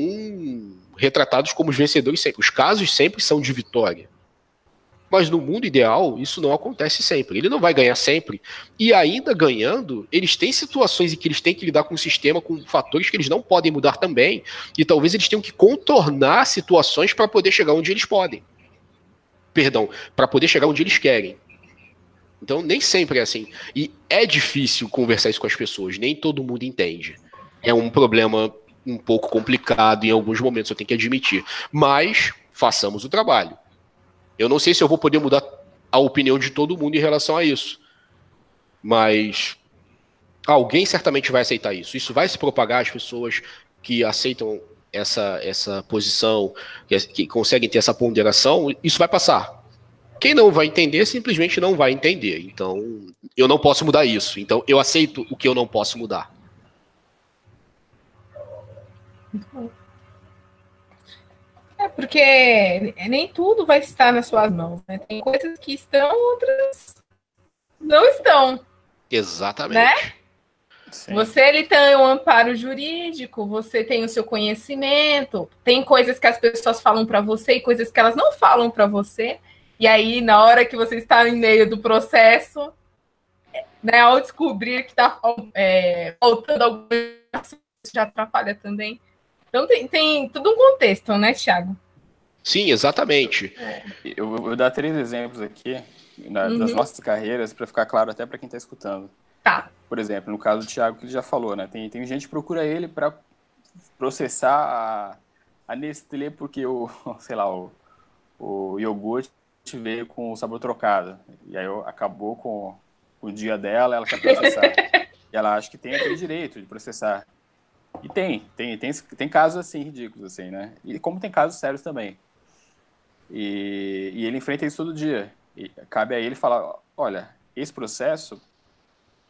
S1: retratados como os vencedores sempre. Os casos sempre são de vitória. Mas no mundo ideal, isso não acontece sempre. Ele não vai ganhar sempre. E ainda ganhando, eles têm situações em que eles têm que lidar com o sistema, com fatores que eles não podem mudar também. E talvez eles tenham que contornar situações para poder chegar onde eles podem. Perdão, para poder chegar onde eles querem. Então, nem sempre é assim. E é difícil conversar isso com as pessoas, nem todo mundo entende. É um problema um pouco complicado em alguns momentos, eu tenho que admitir. Mas façamos o trabalho. Eu não sei se eu vou poder mudar a opinião de todo mundo em relação a isso. Mas alguém certamente vai aceitar isso. Isso vai se propagar às pessoas que aceitam essa, essa posição, que, que conseguem ter essa ponderação, isso vai passar. Quem não vai entender, simplesmente não vai entender. Então, eu não posso mudar isso. Então, eu aceito o que eu não posso mudar.
S3: É porque nem tudo vai estar nas suas mãos, né? Tem coisas que estão, outras não estão.
S1: Exatamente.
S3: Né?
S2: Sim.
S3: Você ele tem um amparo jurídico, você tem o seu conhecimento, tem coisas que as pessoas falam para você e coisas que elas não falam para você. E aí, na hora que você está em meio do processo, né, ao descobrir que está é, faltando alguma coisa, já atrapalha também. Então tem, tem tudo um contexto, né, Thiago?
S1: Sim, exatamente.
S2: É. Eu vou dar três exemplos aqui na, uhum. das nossas carreiras para ficar claro até para quem está escutando.
S3: Tá.
S2: Por exemplo, no caso do Thiago, que ele já falou, né? Tem, tem gente que procura ele para processar a, a Nestlé porque o, <laughs> sei lá, o, o iogurte veio com o sabor trocado. E aí acabou com o dia dela, ela quer processar. <laughs> e ela acha que tem aquele direito de processar. E tem, tem, tem, tem casos assim ridículos, assim, né? E como tem casos sérios também. E, e ele enfrenta isso todo dia. E cabe a ele falar, olha, esse processo,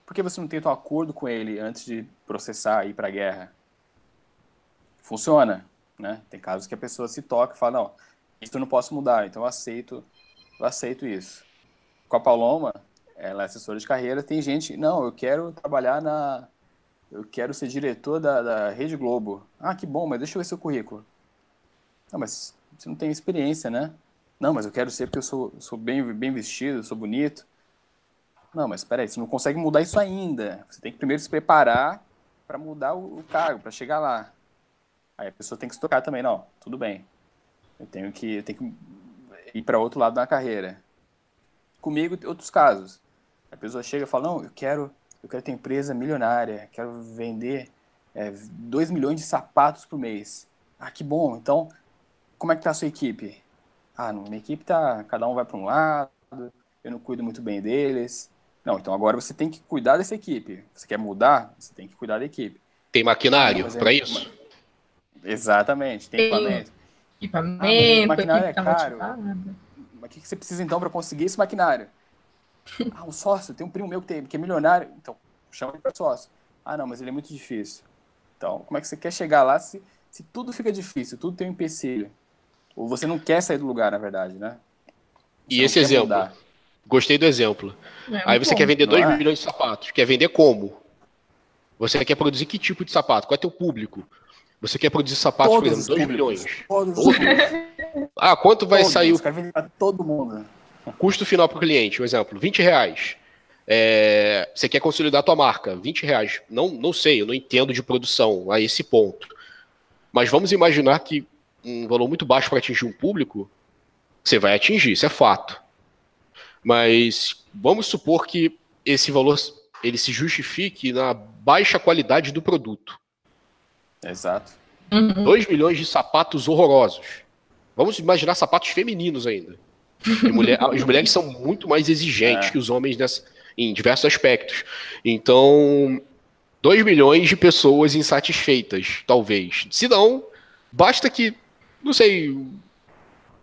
S2: por que você não tenta um acordo com ele antes de processar e ir para a guerra? Funciona, né? Tem casos que a pessoa se toca e fala, não, isso eu não posso mudar, então eu aceito, eu aceito isso. Com a Paloma, ela é assessora de carreira, tem gente, não, eu quero trabalhar na, eu quero ser diretor da, da Rede Globo. Ah, que bom, mas deixa eu ver seu currículo. Não, mas você não tem experiência, né? Não, mas eu quero ser porque eu sou, sou bem, bem vestido, sou bonito. Não, mas espera aí, você não consegue mudar isso ainda. Você tem que primeiro se preparar para mudar o, o cargo, para chegar lá. Aí a pessoa tem que se tocar também, não, tudo bem. Eu tenho que, eu tenho que ir para outro lado da carreira. Comigo, outros casos. A pessoa chega e fala, não, eu quero eu quero ter empresa milionária, quero vender é, 2 milhões de sapatos por mês. Ah, que bom. Então, como é que tá a sua equipe? Ah, minha equipe tá, cada um vai para um lado, eu não cuido muito bem deles. Não, então agora você tem que cuidar dessa equipe. Você quer mudar? Você tem que cuidar da equipe.
S1: Tem maquinário é, para isso?
S2: Exatamente, tem, equipamento.
S3: Equipamento,
S2: ah, maquinário é caro. Mas o que você precisa então para conseguir esse maquinário? Ah, um sócio, tem um primo meu que, tem, que é milionário. Então, chama ele para sócio. Ah, não, mas ele é muito difícil. Então, como é que você quer chegar lá se, se tudo fica difícil, tudo tem um empecilho? Ou você não quer sair do lugar, na verdade, né?
S1: Você e esse exemplo? Mudar. Gostei do exemplo. É, Aí você bom, quer vender 2 é? milhões de sapatos. Quer vender como? Você quer produzir que tipo de sapato? Qual é teu público? Você quer produzir sapatos, Todos por exemplo, 2 milhões. Todos. Todos. ah, quanto vai Todos. sair o.
S2: Quero vender para todo mundo.
S1: Custo final para o cliente, um exemplo, 20 reais. É, você quer consolidar a tua marca, 20 reais. Não, não sei, eu não entendo de produção a esse ponto. Mas vamos imaginar que um valor muito baixo para atingir um público, você vai atingir, isso é fato. Mas vamos supor que esse valor ele se justifique na baixa qualidade do produto.
S2: Exato.
S1: Uhum. 2 milhões de sapatos horrorosos. Vamos imaginar sapatos femininos ainda. Mulher, as mulheres são muito mais exigentes é. que os homens nessa, em diversos aspectos. Então, 2 milhões de pessoas insatisfeitas, talvez. Se não, basta que, não sei,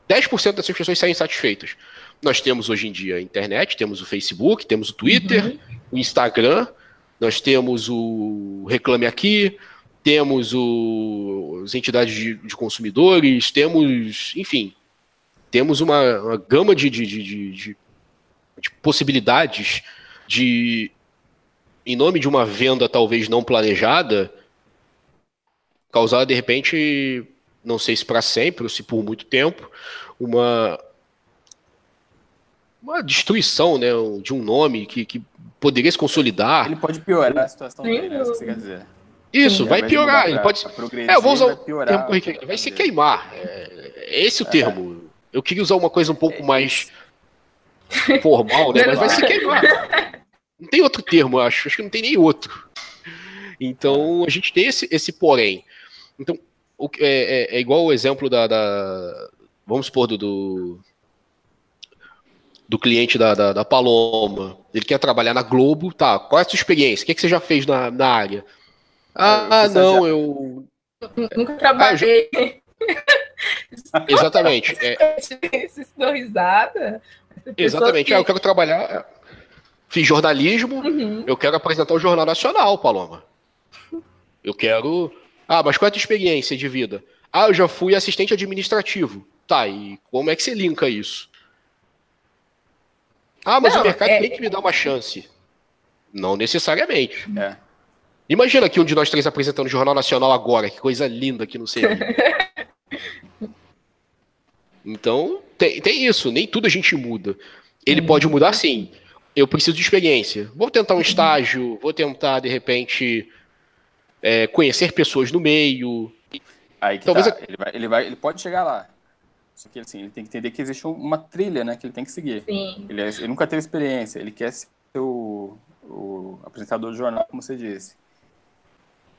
S1: 10% dessas pessoas saiam insatisfeitas. Nós temos hoje em dia a internet, temos o Facebook, temos o Twitter, uhum. o Instagram, nós temos o Reclame Aqui, temos o, as entidades de, de consumidores, temos, enfim, temos uma, uma gama de, de, de, de, possibilidades de, em nome de uma venda talvez não planejada, causar de repente, não sei se para sempre ou se por muito tempo, uma uma destruição né, de um nome que, que poderia se consolidar.
S2: Ele pode piorar a situação dele, é isso que você quer dizer.
S1: Isso, Sim, vai piorar. Ele pode. É, eu vou usar o termo corriqueiro. Vai se queimar. É, esse o é. termo. Eu queria usar uma coisa um pouco mais formal, né? Mas vai se queimar. Não tem outro termo, eu acho. Acho que não tem nem outro. Então, a gente tem esse, esse porém. Então, o, é, é, é igual o exemplo da, da vamos supor, do, do, do cliente da, da, da, Paloma. Ele quer trabalhar na Globo, tá? Qual é a sua experiência? O que, é que você já fez na, na área? Ah, ah não, já... eu.
S3: Nunca trabalhei. Ah, eu... <laughs>
S1: Exatamente. É...
S3: Vocês dão risada?
S1: Exatamente. Que... Ah, eu quero trabalhar. Fiz jornalismo, uhum. eu quero apresentar o Jornal Nacional, Paloma. Eu quero. Ah, mas qual é a tua experiência de vida? Ah, eu já fui assistente administrativo. Tá, e como é que você linka isso? Ah, mas Não, o mercado é... tem que me dar uma chance. Não necessariamente. É. Imagina aqui um de nós três apresentando o Jornal Nacional agora, que coisa linda que não sei. <laughs> Então, tem, tem isso, nem tudo a gente muda. Ele uhum. pode mudar sim. eu preciso de experiência. Vou tentar um estágio, vou tentar, de repente, é, conhecer pessoas no meio.
S2: Aí que Talvez tá. ele, vai, ele, vai, ele pode chegar lá. Só que assim, ele tem que entender que existe uma trilha, né? Que ele tem que seguir.
S3: Sim.
S2: Ele, é, ele nunca teve experiência, ele quer ser o, o apresentador do jornal, como você disse.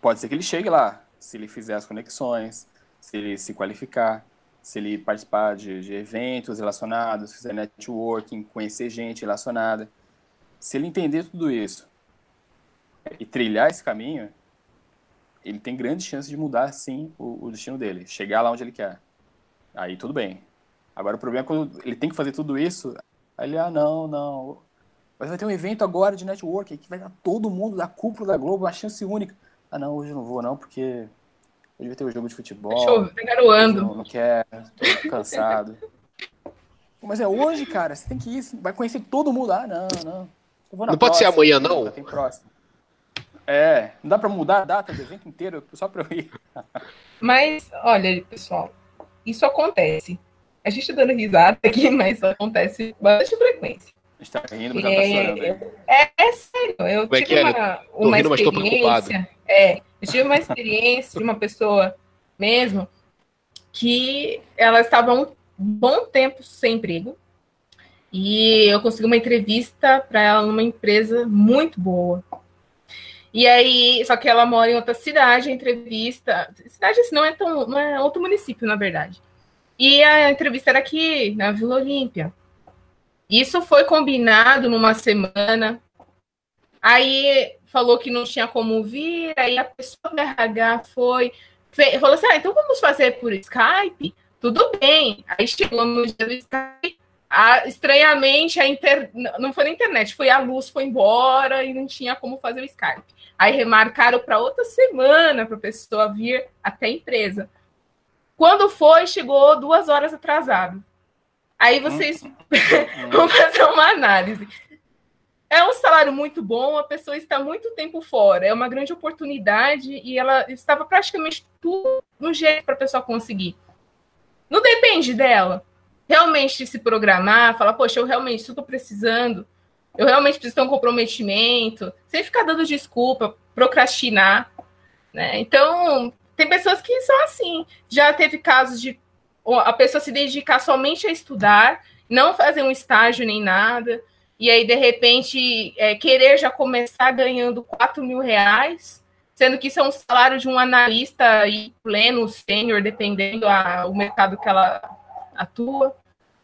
S2: Pode ser que ele chegue lá, se ele fizer as conexões, se ele se qualificar, se ele participar de, de eventos relacionados, fizer networking, conhecer gente relacionada. Se ele entender tudo isso e trilhar esse caminho, ele tem grandes chances de mudar, sim, o, o, destino dele, chegar lá onde ele quer. Aí tudo bem. Agora o problema é quando ele tem que fazer tudo isso, aí ele, ah, não, não. Mas vai ter um evento agora de networking que vai dar todo mundo da cúpula da Globo uma chance única. Ah, não, hoje eu não vou, não, porque hoje vai ter um jogo de futebol. Deixa eu
S3: ver, garoando.
S2: Não, não quero, tô cansado. <laughs> Mas é hoje, cara, você tem que ir, vai conhecer todo mundo. Ah, não, não
S1: não próxima, pode ser amanhã, não?
S2: Tem próximo. É, não dá para mudar a data do evento inteiro só para eu ir. <laughs>
S3: Mas, olha, pessoal, isso acontece. A gente tá dando risada aqui, mas acontece bastante frequência.
S2: A gente tá rindo, mas é, tá chorando.
S3: É, é, sério, eu Como é tive é uma, uma rindo, experiência. É, eu tive uma experiência de uma pessoa mesmo que ela estava um bom tempo sem emprego e eu consegui uma entrevista para ela numa empresa muito boa. E aí, só que ela mora em outra cidade, a entrevista. Cidade assim, não é tão. Não é outro município, na verdade. E a entrevista era aqui, na Vila Olímpia. Isso foi combinado numa semana. Aí falou que não tinha como vir, aí a pessoa do RH foi, falou assim: ah, então vamos fazer por Skype? Tudo bem. Aí chegou no dia do Skype, a, estranhamente, a inter... não foi na internet, foi a luz, foi embora e não tinha como fazer o Skype. Aí remarcaram para outra semana para a pessoa vir até a empresa. Quando foi, chegou duas horas atrasado. Aí vocês hum. <laughs> vão fazer uma análise. É um salário muito bom, a pessoa está muito tempo fora, é uma grande oportunidade e ela estava praticamente tudo no jeito para a pessoa conseguir. Não depende dela realmente se programar, falar, poxa, eu realmente estou precisando, eu realmente preciso ter um comprometimento, sem ficar dando desculpa, procrastinar. Né? Então, tem pessoas que são assim. Já teve casos de a pessoa se dedicar somente a estudar, não fazer um estágio nem nada, e aí, de repente, é, querer já começar ganhando 4 mil reais, sendo que isso é um salário de um analista aí, pleno, sênior, dependendo do mercado que ela atua.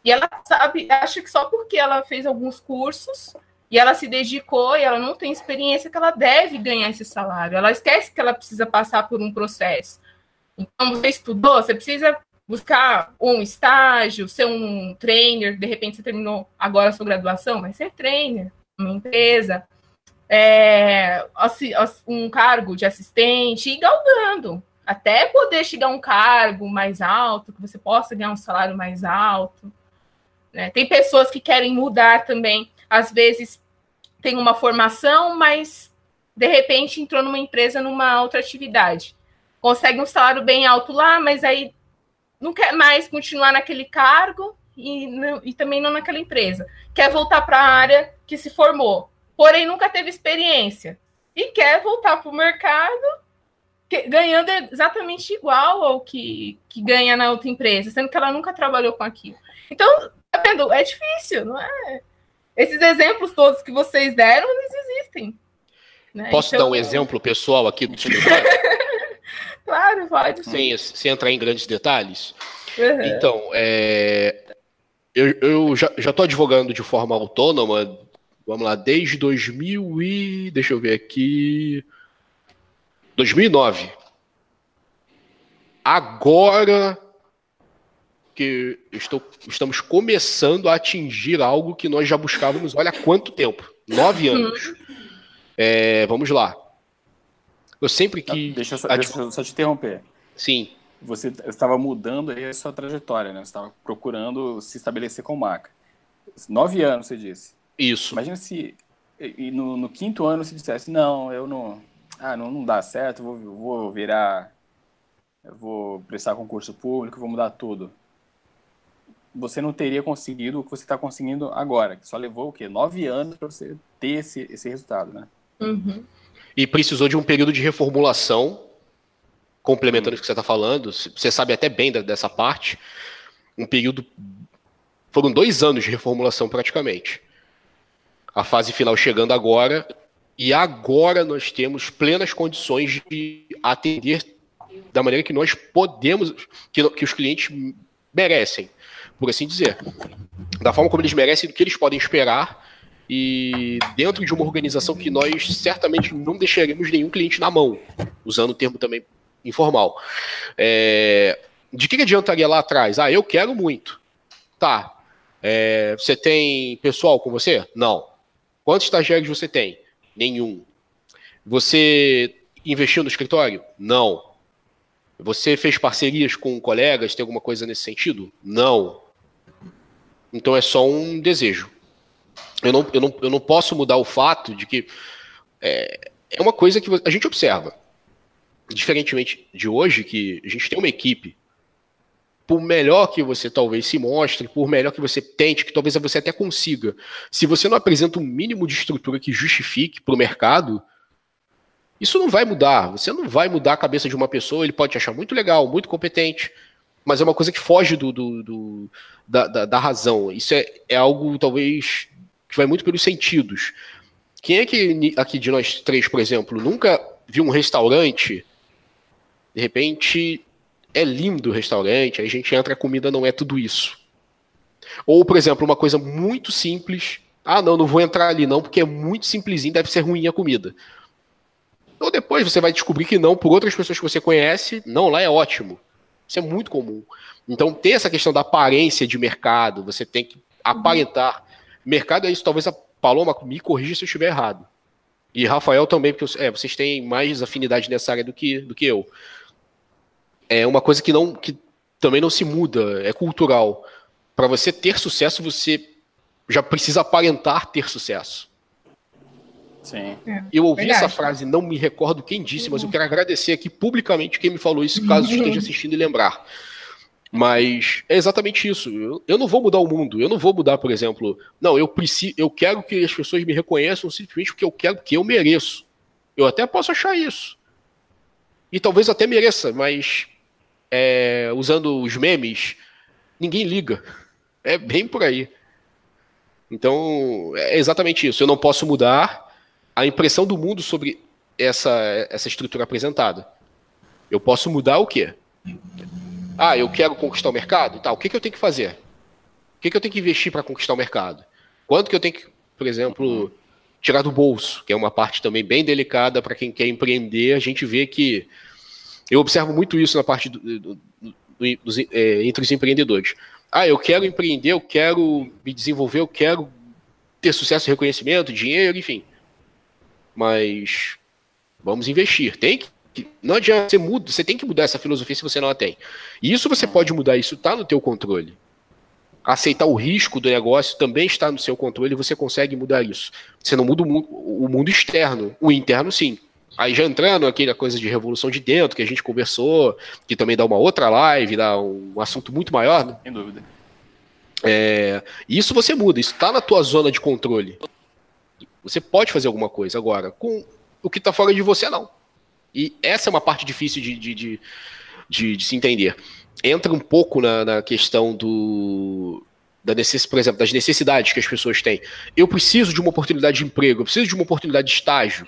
S3: E ela sabe, acha que só porque ela fez alguns cursos e ela se dedicou e ela não tem experiência que ela deve ganhar esse salário. Ela esquece que ela precisa passar por um processo. Então, você estudou, você precisa buscar um estágio, ser um trainer, de repente você terminou agora a sua graduação, vai ser trainer, uma empresa, é, um cargo de assistente, e galgando até poder chegar a um cargo mais alto, que você possa ganhar um salário mais alto. Né? Tem pessoas que querem mudar também, às vezes tem uma formação, mas de repente entrou numa empresa numa outra atividade. Consegue um salário bem alto lá, mas aí não quer mais continuar naquele cargo e, não, e também não naquela empresa. Quer voltar para a área que se formou, porém nunca teve experiência. E quer voltar para o mercado ganhando exatamente igual ao que, que ganha na outra empresa, sendo que ela nunca trabalhou com aquilo. Então, tá vendo? É difícil, não é? Esses exemplos todos que vocês deram, eles existem.
S1: Né? Posso então, dar um exemplo pessoal aqui do <laughs>
S3: Claro, pode.
S1: Sem, sem entrar em grandes detalhes. Uhum. Então, é, eu, eu já estou advogando de forma autônoma, vamos lá, desde 2000 e... Deixa eu ver aqui... 2009. Agora que estou, estamos começando a atingir algo que nós já buscávamos, olha há quanto tempo? Nove uhum. anos. É, vamos lá. Eu sempre que.
S2: Deixa eu só, deixa eu só te interromper.
S1: Sim.
S2: Você estava mudando aí a sua trajetória, né? Você estava procurando se estabelecer com marca. Nove anos, você disse.
S1: Isso.
S2: Imagina se e no, no quinto ano você dissesse, não, eu não, ah, não, não dá certo, vou, vou virar, vou prestar concurso público, vou mudar tudo. você não teria conseguido o que você está conseguindo agora, que só levou o quê? Nove anos para você ter esse, esse resultado, né?
S3: Uhum.
S1: E precisou de um período de reformulação, complementando o que você está falando, você sabe até bem dessa parte, um período. Foram dois anos de reformulação praticamente. A fase final chegando agora, e agora nós temos plenas condições de atender da maneira que nós podemos, que, que os clientes merecem, por assim dizer. Da forma como eles merecem, do que eles podem esperar e dentro de uma organização que nós certamente não deixaremos nenhum cliente na mão, usando o termo também informal. É, de que, adiantaria lá atrás? Ah, eu quero muito. Tá. É, você tem pessoal com você? Não. Quantos estagiários você tem? Nenhum. Você investiu no escritório? Não. Você fez parcerias com colegas? Tem alguma coisa nesse sentido? Não. Então é só um desejo. Eu não, eu não, eu não posso mudar o fato de que é, é uma coisa que a gente observa. Diferentemente de hoje, que a gente tem uma equipe, por melhor que você talvez se mostre, por melhor que você tente, que talvez você até consiga, se você não apresenta um mínimo de estrutura que justifique para o mercado, isso não vai mudar. Você não vai mudar a cabeça de uma pessoa, ele pode te achar muito legal, muito competente, mas é uma coisa que foge do, do, do da, da, da, razão. Isso é, é algo, talvez, vai muito pelos sentidos. Quem é que aqui de nós três, por exemplo, nunca viu um restaurante, de repente é lindo o restaurante, aí a gente entra, a comida não é tudo isso. Ou, por exemplo, uma coisa muito simples, ah, não, não vou entrar ali não, porque é muito simplesinho, deve ser ruim a comida. Ou depois você vai descobrir que não, por outras pessoas que você conhece, não, lá é ótimo. Isso é muito comum. Então, tem essa questão da aparência de mercado, você tem que aparentar. Mercado é isso, talvez a Paloma me corrija se eu estiver errado. E Rafael também, porque é, vocês têm mais afinidade nessa área do que, do que eu. É uma coisa que não que também não se muda, é cultural. Para você ter sucesso, você já precisa aparentar ter sucesso.
S2: Sim.
S1: Eu ouvi verdade. essa frase, não me recordo quem disse, mas eu quero agradecer aqui publicamente quem me falou isso, caso <laughs> esteja assistindo e lembrar. Mas é exatamente isso. Eu, eu, não vou mudar o mundo. Eu não vou mudar, por exemplo. Não, eu preciso, eu quero que as pessoas me reconheçam simplesmente porque eu quero que eu mereço. Eu até posso achar isso. E talvez até mereça, mas é, usando os memes, ninguém liga. É bem por aí. Então, é exatamente isso. Eu não posso mudar a impressão do mundo sobre essa, essa estrutura apresentada. Eu posso mudar o quê? Ah, eu quero conquistar o mercado? Tá, o que, que eu tenho que fazer? O que, que eu tenho que investir para conquistar o mercado? Quanto que eu tenho que, por exemplo, tirar do bolso? Que é uma parte também bem delicada para quem quer empreender. A gente vê que. Eu observo muito isso na parte do, do, do, dos, é, entre os empreendedores. Ah, eu quero empreender, eu quero me desenvolver, eu quero ter sucesso, reconhecimento, dinheiro, enfim. Mas vamos investir. Tem que não adianta, você muda, você tem que mudar essa filosofia se você não a tem. E isso você pode mudar, isso está no teu controle. Aceitar o risco do negócio também está no seu controle e você consegue mudar isso. Você não muda o mundo, o mundo externo, o interno sim. Aí já entrando aquela coisa de revolução de dentro que a gente conversou, que também dá uma outra live, dá um assunto muito maior. Né?
S2: Sem dúvida.
S1: É, isso você muda, isso está na tua zona de controle. Você pode fazer alguma coisa agora. Com o que está fora de você, não. E essa é uma parte difícil de, de, de, de, de se entender. Entra um pouco na, na questão do, da necess, por exemplo, das necessidades que as pessoas têm. Eu preciso de uma oportunidade de emprego, eu preciso de uma oportunidade de estágio.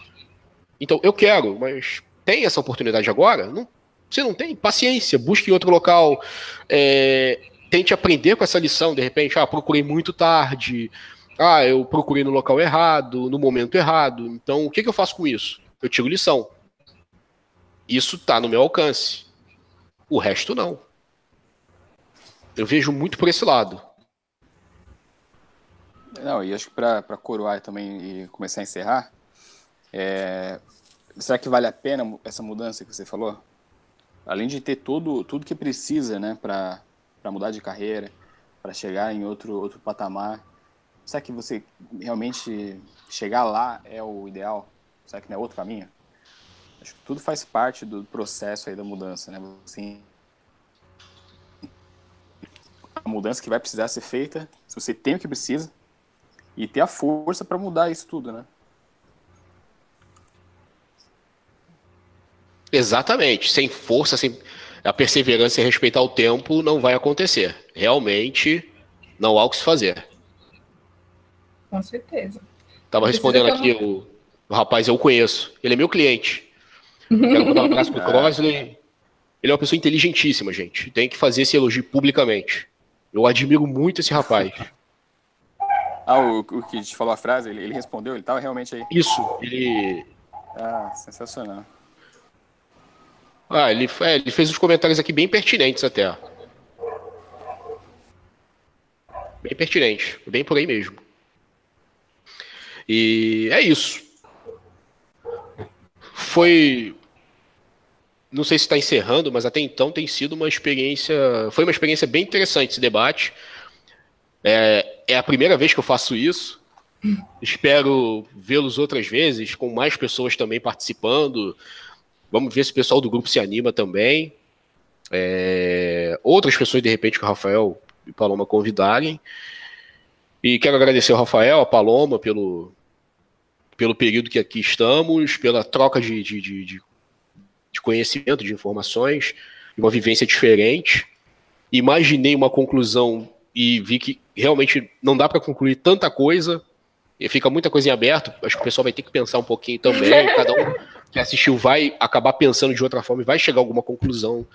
S1: Então, eu quero, mas tem essa oportunidade agora? Não, você não tem? Paciência, busque em outro local. É, tente aprender com essa lição, de repente, ah, procurei muito tarde. Ah, eu procurei no local errado, no momento errado. Então, o que, que eu faço com isso? Eu tiro lição. Isso está no meu alcance. O resto não. Eu vejo muito por esse lado.
S2: Não, e acho que para coroar também e começar a encerrar, é... será que vale a pena essa mudança que você falou? Além de ter tudo, tudo que precisa né, para mudar de carreira, para chegar em outro, outro patamar, será que você realmente chegar lá é o ideal? Será que não é outro caminho? Acho que tudo faz parte do processo aí da mudança, né? Você mudança que vai precisar ser feita, se você tem o que precisa, e ter a força para mudar isso tudo, né?
S1: Exatamente. Sem força, sem a perseverança e respeitar o tempo, não vai acontecer. Realmente, não há o que se fazer.
S3: Com certeza.
S1: Tava respondendo aqui o, o, rapaz, eu conheço. Ele é meu cliente. Quero mandar um <laughs> abraço pro Crosley. Ele é uma pessoa inteligentíssima, gente. Tem que fazer esse elogio publicamente. Eu admiro muito esse rapaz. <laughs>
S2: Ah, o, o que te falou a frase, ele, ele respondeu, ele estava realmente aí.
S1: Isso, ele.
S2: Ah, sensacional.
S1: Ah, ele, é, ele fez uns comentários aqui bem pertinentes até. Bem pertinente, bem por aí mesmo. E é isso. Foi. Não sei se está encerrando, mas até então tem sido uma experiência. Foi uma experiência bem interessante esse debate. É, é a primeira vez que eu faço isso. Espero vê-los outras vezes, com mais pessoas também participando. Vamos ver se o pessoal do grupo se anima também. É, outras pessoas, de repente, que o Rafael e Paloma convidarem. E quero agradecer ao Rafael, a Paloma, pelo, pelo período que aqui estamos, pela troca de, de, de, de conhecimento, de informações, de uma vivência diferente. Imaginei uma conclusão e vi que realmente não dá para concluir tanta coisa, e fica muita coisa em aberto. Acho que o pessoal vai ter que pensar um pouquinho também. <laughs> Cada um que assistiu vai acabar pensando de outra forma e vai chegar a alguma conclusão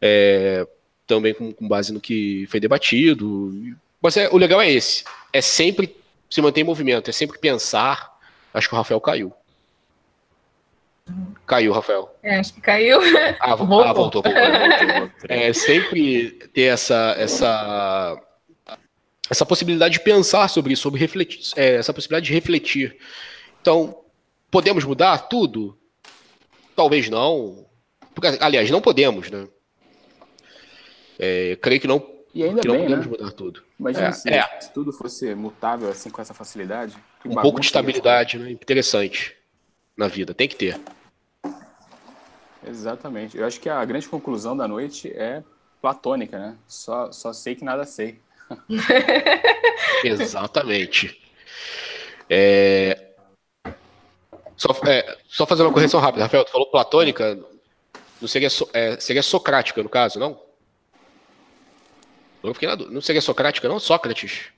S1: é, também com, com, base no que foi debatido. Mas é, o legal é esse: é sempre se manter em movimento, é sempre pensar. Acho que o Rafael caiu. Caiu, Rafael.
S3: É, acho que caiu.
S1: Ah, voltou. Ah, voltou, voltou, voltou. É sempre ter essa, essa essa possibilidade de pensar sobre isso, sobre refletir, é, essa possibilidade de refletir. Então, podemos mudar tudo? Talvez não. Porque, aliás, não podemos, né? É, creio que não,
S2: e ainda
S1: que
S2: bem,
S1: não podemos
S2: né?
S1: mudar tudo.
S2: Imagina
S1: é,
S2: se,
S1: é.
S2: se, tudo fosse mutável assim com essa facilidade.
S1: Um pouco de estabilidade, né? Interessante na vida, tem que ter.
S2: Exatamente. Eu acho que a grande conclusão da noite é platônica, né? Só, só sei que nada sei. <laughs> <laughs>
S1: Exatamente. É... Só, é, só fazer uma correção rápida, Rafael, tu falou platônica, não seria, so, é, seria socrática no caso, não? Eu fiquei na dúvida. Não seria socrática, não? Sócrates.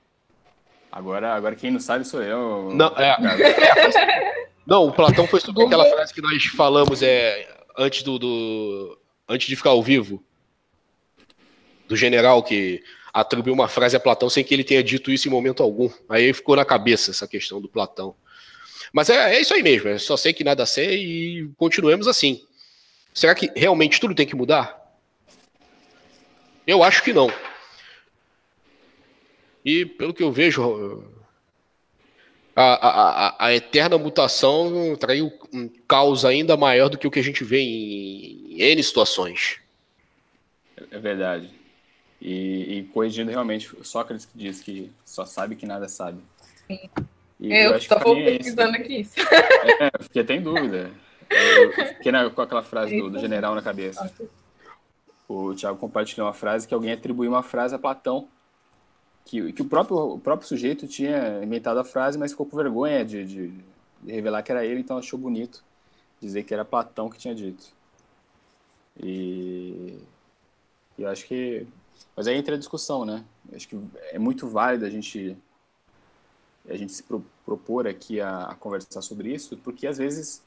S2: Agora, agora quem não sabe sou eu.
S1: Não, é, é, <laughs> não o Platão foi sobre aquela frase que nós falamos é, antes do, do antes de ficar ao vivo do general que atribuiu uma frase a Platão sem que ele tenha dito isso em momento algum. Aí ficou na cabeça essa questão do Platão. Mas é, é isso aí mesmo, é só sei que nada sei e continuemos assim. Será que realmente tudo tem que mudar? Eu acho que não. E pelo que eu vejo, a, a, a, a eterna mutação traiu um caos ainda maior do que o que a gente vê em, em N situações.
S2: É verdade. E, e corrigindo realmente, Sócrates que diz que só sabe que nada sabe.
S3: Sim. E eu estou pesquisando é aqui isso.
S2: É, fiquei até em dúvida. Eu fiquei na, com aquela frase do, do, general na cabeça. O Tiago compartilhou uma frase que alguém atribuiu uma frase a Platão. Que, que o, próprio, o próprio sujeito tinha inventado a frase, mas ficou com vergonha de, de, de revelar que era ele, então achou bonito dizer que era Platão que tinha dito. E eu acho que mas aí entra a discussão, né? Acho que é muito válido a gente a gente se pro, propor aqui a, a, conversar sobre isso, porque às vezes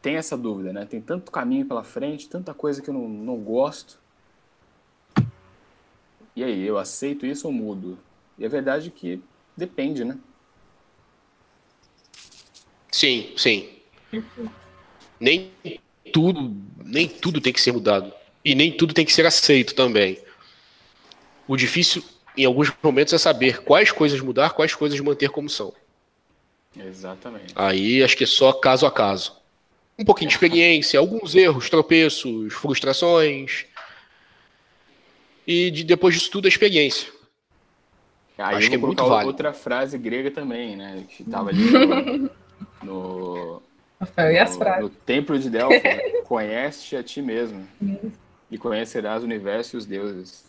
S2: tem essa dúvida, né? Tem tanto caminho pela frente, tanta coisa que eu não, não gosto. E aí, eu aceito isso ou mudo? E a verdade é que depende, né?
S1: Sim, sim. nem tudo, nem tudo tem que ser mudado. E nem tudo tem que ser aceito também. O difícil, em alguns momentos, é saber quais coisas mudar, quais coisas manter como são.
S2: Exatamente.
S1: Aí acho que é só caso a caso. Um pouquinho de experiência, alguns erros, tropeços, frustrações. E de, depois disso tudo, a experiência.
S2: Aí acho que é muito válido. outra frase grega também, né? Que estava ali <laughs> no, no,
S3: frases?
S2: No templo de Delfos, né? <laughs> conhece a ti mesmo e conhecerás o universo e os deuses.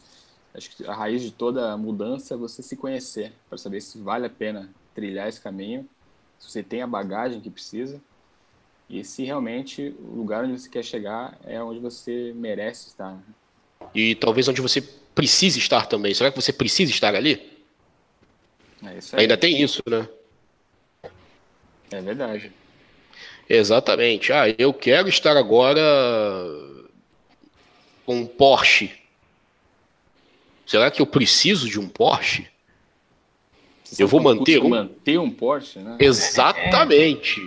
S2: acho que a raiz de toda mudança é você se conhecer, para saber se vale a pena trilhar esse caminho, se você tem a bagagem que precisa e se realmente o lugar onde você quer chegar é onde você merece estar.
S1: E talvez onde você precise estar também. Será que você precisa estar ali?
S2: É isso aí.
S1: Ainda tem isso, né?
S2: É verdade.
S1: Exatamente. Ah, eu quero estar agora com um Porsche. Será que eu preciso de um Porsche?
S2: Você
S1: eu vou manter um?
S2: manter um Porsche, né?
S1: Exatamente.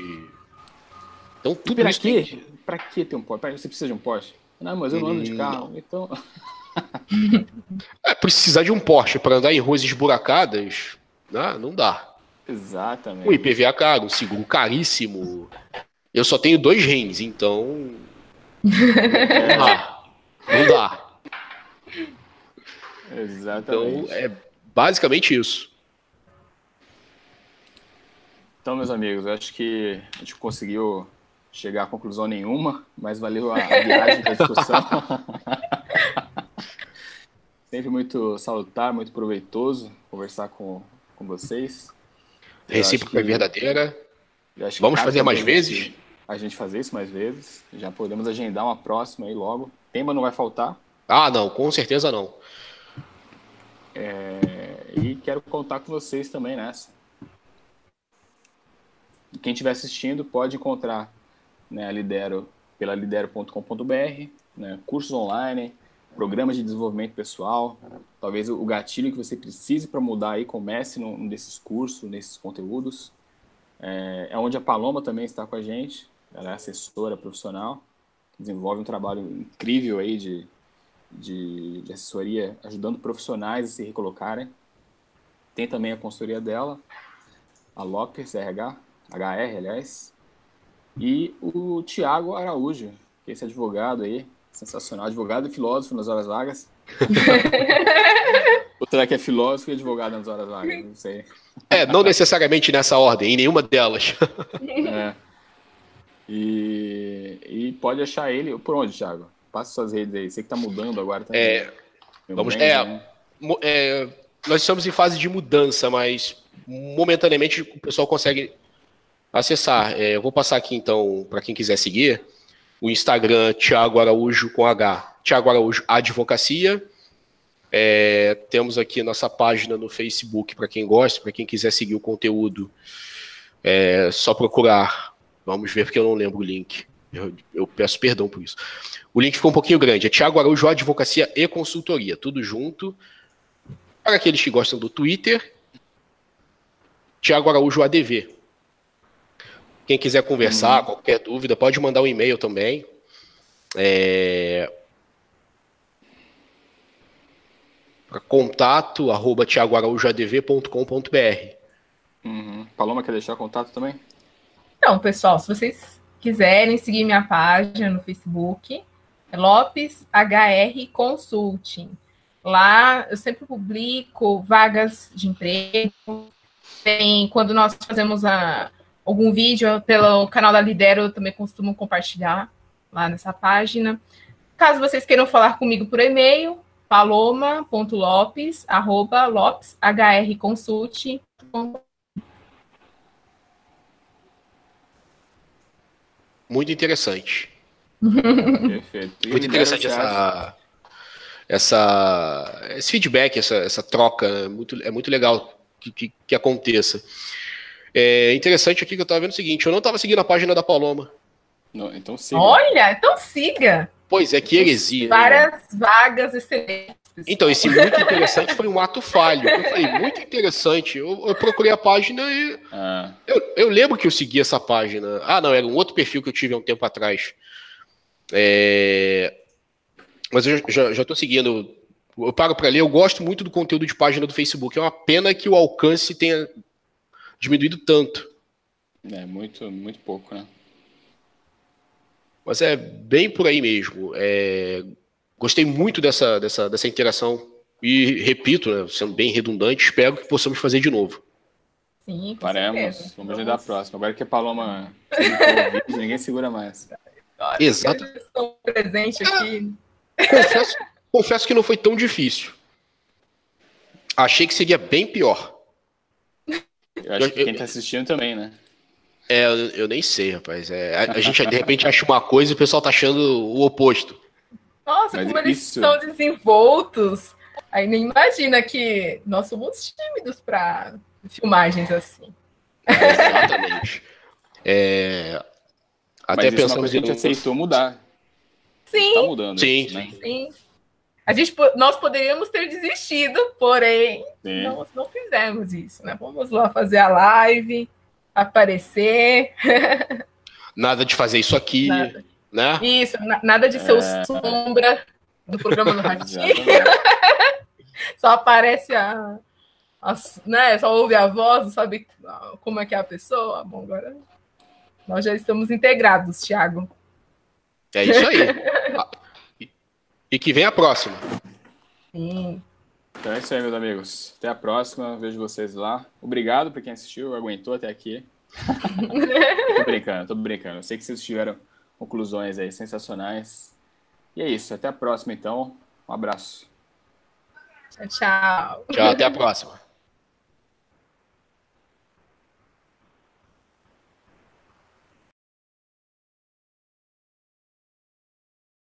S1: Então
S2: E
S1: tudo isso?
S2: Pra que ter um Porsche? Você precisa de um Porsche? Não, mas eu não ando de carro. Então, <laughs>
S1: É, precisar de um Porsche para andar em ruas esburacadas, né? não dá.
S2: Exatamente.
S1: IPVA caro, um seguro caríssimo. Eu só tenho dois rins, então. Não dá. Não dá. Então,
S2: Exatamente.
S1: é basicamente isso.
S2: Então, meus amigos, acho que a gente conseguiu chegar a conclusão nenhuma, mas valeu a, viagem da discussão. <laughs> Sempre muito salutar, muito proveitoso conversar com, com vocês.
S1: Recíproca
S2: que-
S1: verdadeira. Vamos fazer mais vezes?
S2: A gente fazer isso mais vezes. Já podemos agendar uma próxima aí logo. Tema não vai faltar.
S1: Ah, não, com certeza não.
S2: É, e quero contar com vocês também nessa. Quem estiver assistindo pode encontrar né, a Lidero pela lidero.com.br, né, cursos online, programas de desenvolvimento pessoal, talvez o gatilho que você precise para mudar aí comece num desses cursos, nesses conteúdos. É, é onde a Paloma também está com a gente, ela é assessora profissional, desenvolve um trabalho incrível aí de, de, de assessoria, ajudando profissionais a se recolocarem. Tem também a consultoria dela, a Lopes RH, HR, aliás, e o Tiago Araújo, que é esse advogado aí, sensacional, advogado e filósofo nas horas vagas. Ou será que é filósofo e advogado nas horas vagas? Não sei.
S1: É, não necessariamente nessa ordem, em nenhuma delas. <laughs>
S2: É. E, e pode achar ele. Por onde, Thiago? Passa suas redes aí. Você que tá mudando agora também.
S1: É, vamos-
S2: bem,
S1: é.
S2: né?
S1: É, nós estamos em fase de mudança, mas momentaneamente o pessoal consegue acessar. É, eu vou passar aqui então para quem quiser seguir o Instagram Thiago Araújo com H, Thiago Araújo Advocacia. É, temos aqui nossa página no Facebook para quem gosta, para quem quiser seguir o conteúdo. É só procurar. Vamos ver porque eu não lembro o link. Eu, eu peço perdão por isso. O link ficou um pouquinho grande. É Thiago Araújo Advocacia e Consultoria, tudo junto. Para aqueles que gostam do Twitter, Thiago Araújo ADV. Quem quiser conversar, qualquer dúvida, pode mandar um e-mail também. É... Para contato, arroba.
S2: Uhum. Paloma quer deixar contato também?
S3: Então, pessoal, se vocês quiserem seguir minha página no Facebook, é Lopes HR Consulting. Lá eu sempre publico vagas de emprego. Tem, quando nós fazemos a, algum vídeo pelo canal da Lidero, eu também costumo compartilhar lá nessa página. Caso vocês queiram falar comigo por e-mail, paloma.lopes, arroba lopes, hrconsult,
S1: Muito interessante.
S2: Perfeito.
S1: Muito interessante essa, essa, esse feedback, essa, essa troca. É muito, é muito legal que, que, que aconteça. É interessante aqui que eu estava vendo o seguinte: eu não estava seguindo a página da Paloma.
S2: Não, então siga.
S3: Olha, então siga.
S1: Pois é, que heresia. né?
S3: Várias vagas excelentes.
S1: Então, esse muito interessante foi um ato falho. Eu falei, muito interessante. Eu, eu procurei a página e.
S2: Ah,
S1: Eu, eu lembro que eu segui essa página. Ah, não, era um outro perfil que eu tive há um tempo atrás. É, Mas eu já, já tô seguindo. Eu paro para ler, eu gosto muito do conteúdo de página do Facebook. É uma pena que o alcance tenha diminuído tanto.
S2: é muito, muito pouco, né?
S1: Mas é bem por aí mesmo. É, Gostei muito dessa, dessa, dessa interação. E repito, né, sendo bem redundante, espero que possamos fazer de novo.
S3: Sim, com
S2: Faremos.
S3: certeza.
S2: Vamos agendar a próxima. Agora que a Paloma ninguém segura mais.
S1: Exato.
S3: Estou presente aqui.
S1: Confesso, confesso que não foi tão difícil. Achei que seria bem pior.
S2: Eu acho que quem tá assistindo também, né?
S1: É, eu, eu nem sei, rapaz. É, a, a, gente de repente acha uma coisa e o pessoal tá achando o oposto.
S3: Nossa, Mas como eles são desenvoltos. Aí nem imagina que nós somos tímidos para filmagens assim.
S1: exatamente. É,
S2: até Mas pensamos que a gente aceitou mudar.
S3: Sim.
S2: Tá mudando.
S1: Sim,
S2: isso, né?
S3: sim. A gente, nós poderíamos ter desistido, porém, nós não fizemos isso, né? Vamos lá fazer a live, aparecer. <laughs>
S1: Nada de fazer isso aqui, nada. né?
S3: Isso, nada de ser é... sombra do programa no Ratinho. <laughs> Só aparece a, a, né? Só ouve a voz, não sabe como é que é a pessoa. Bom, agora nós já estamos integrados, Thiago.
S1: É isso aí. <laughs> e que vem a próxima.
S3: Sim.
S2: Então é isso aí, meus amigos. Até a próxima. Vejo vocês lá. Obrigado para quem assistiu, aguentou até aqui. <laughs> tô brincando, tô brincando. Eu sei que vocês tiveram conclusões aí sensacionais. E é isso. Até a próxima, então. Um abraço.
S3: Tchau.
S1: Tchau, até a próxima.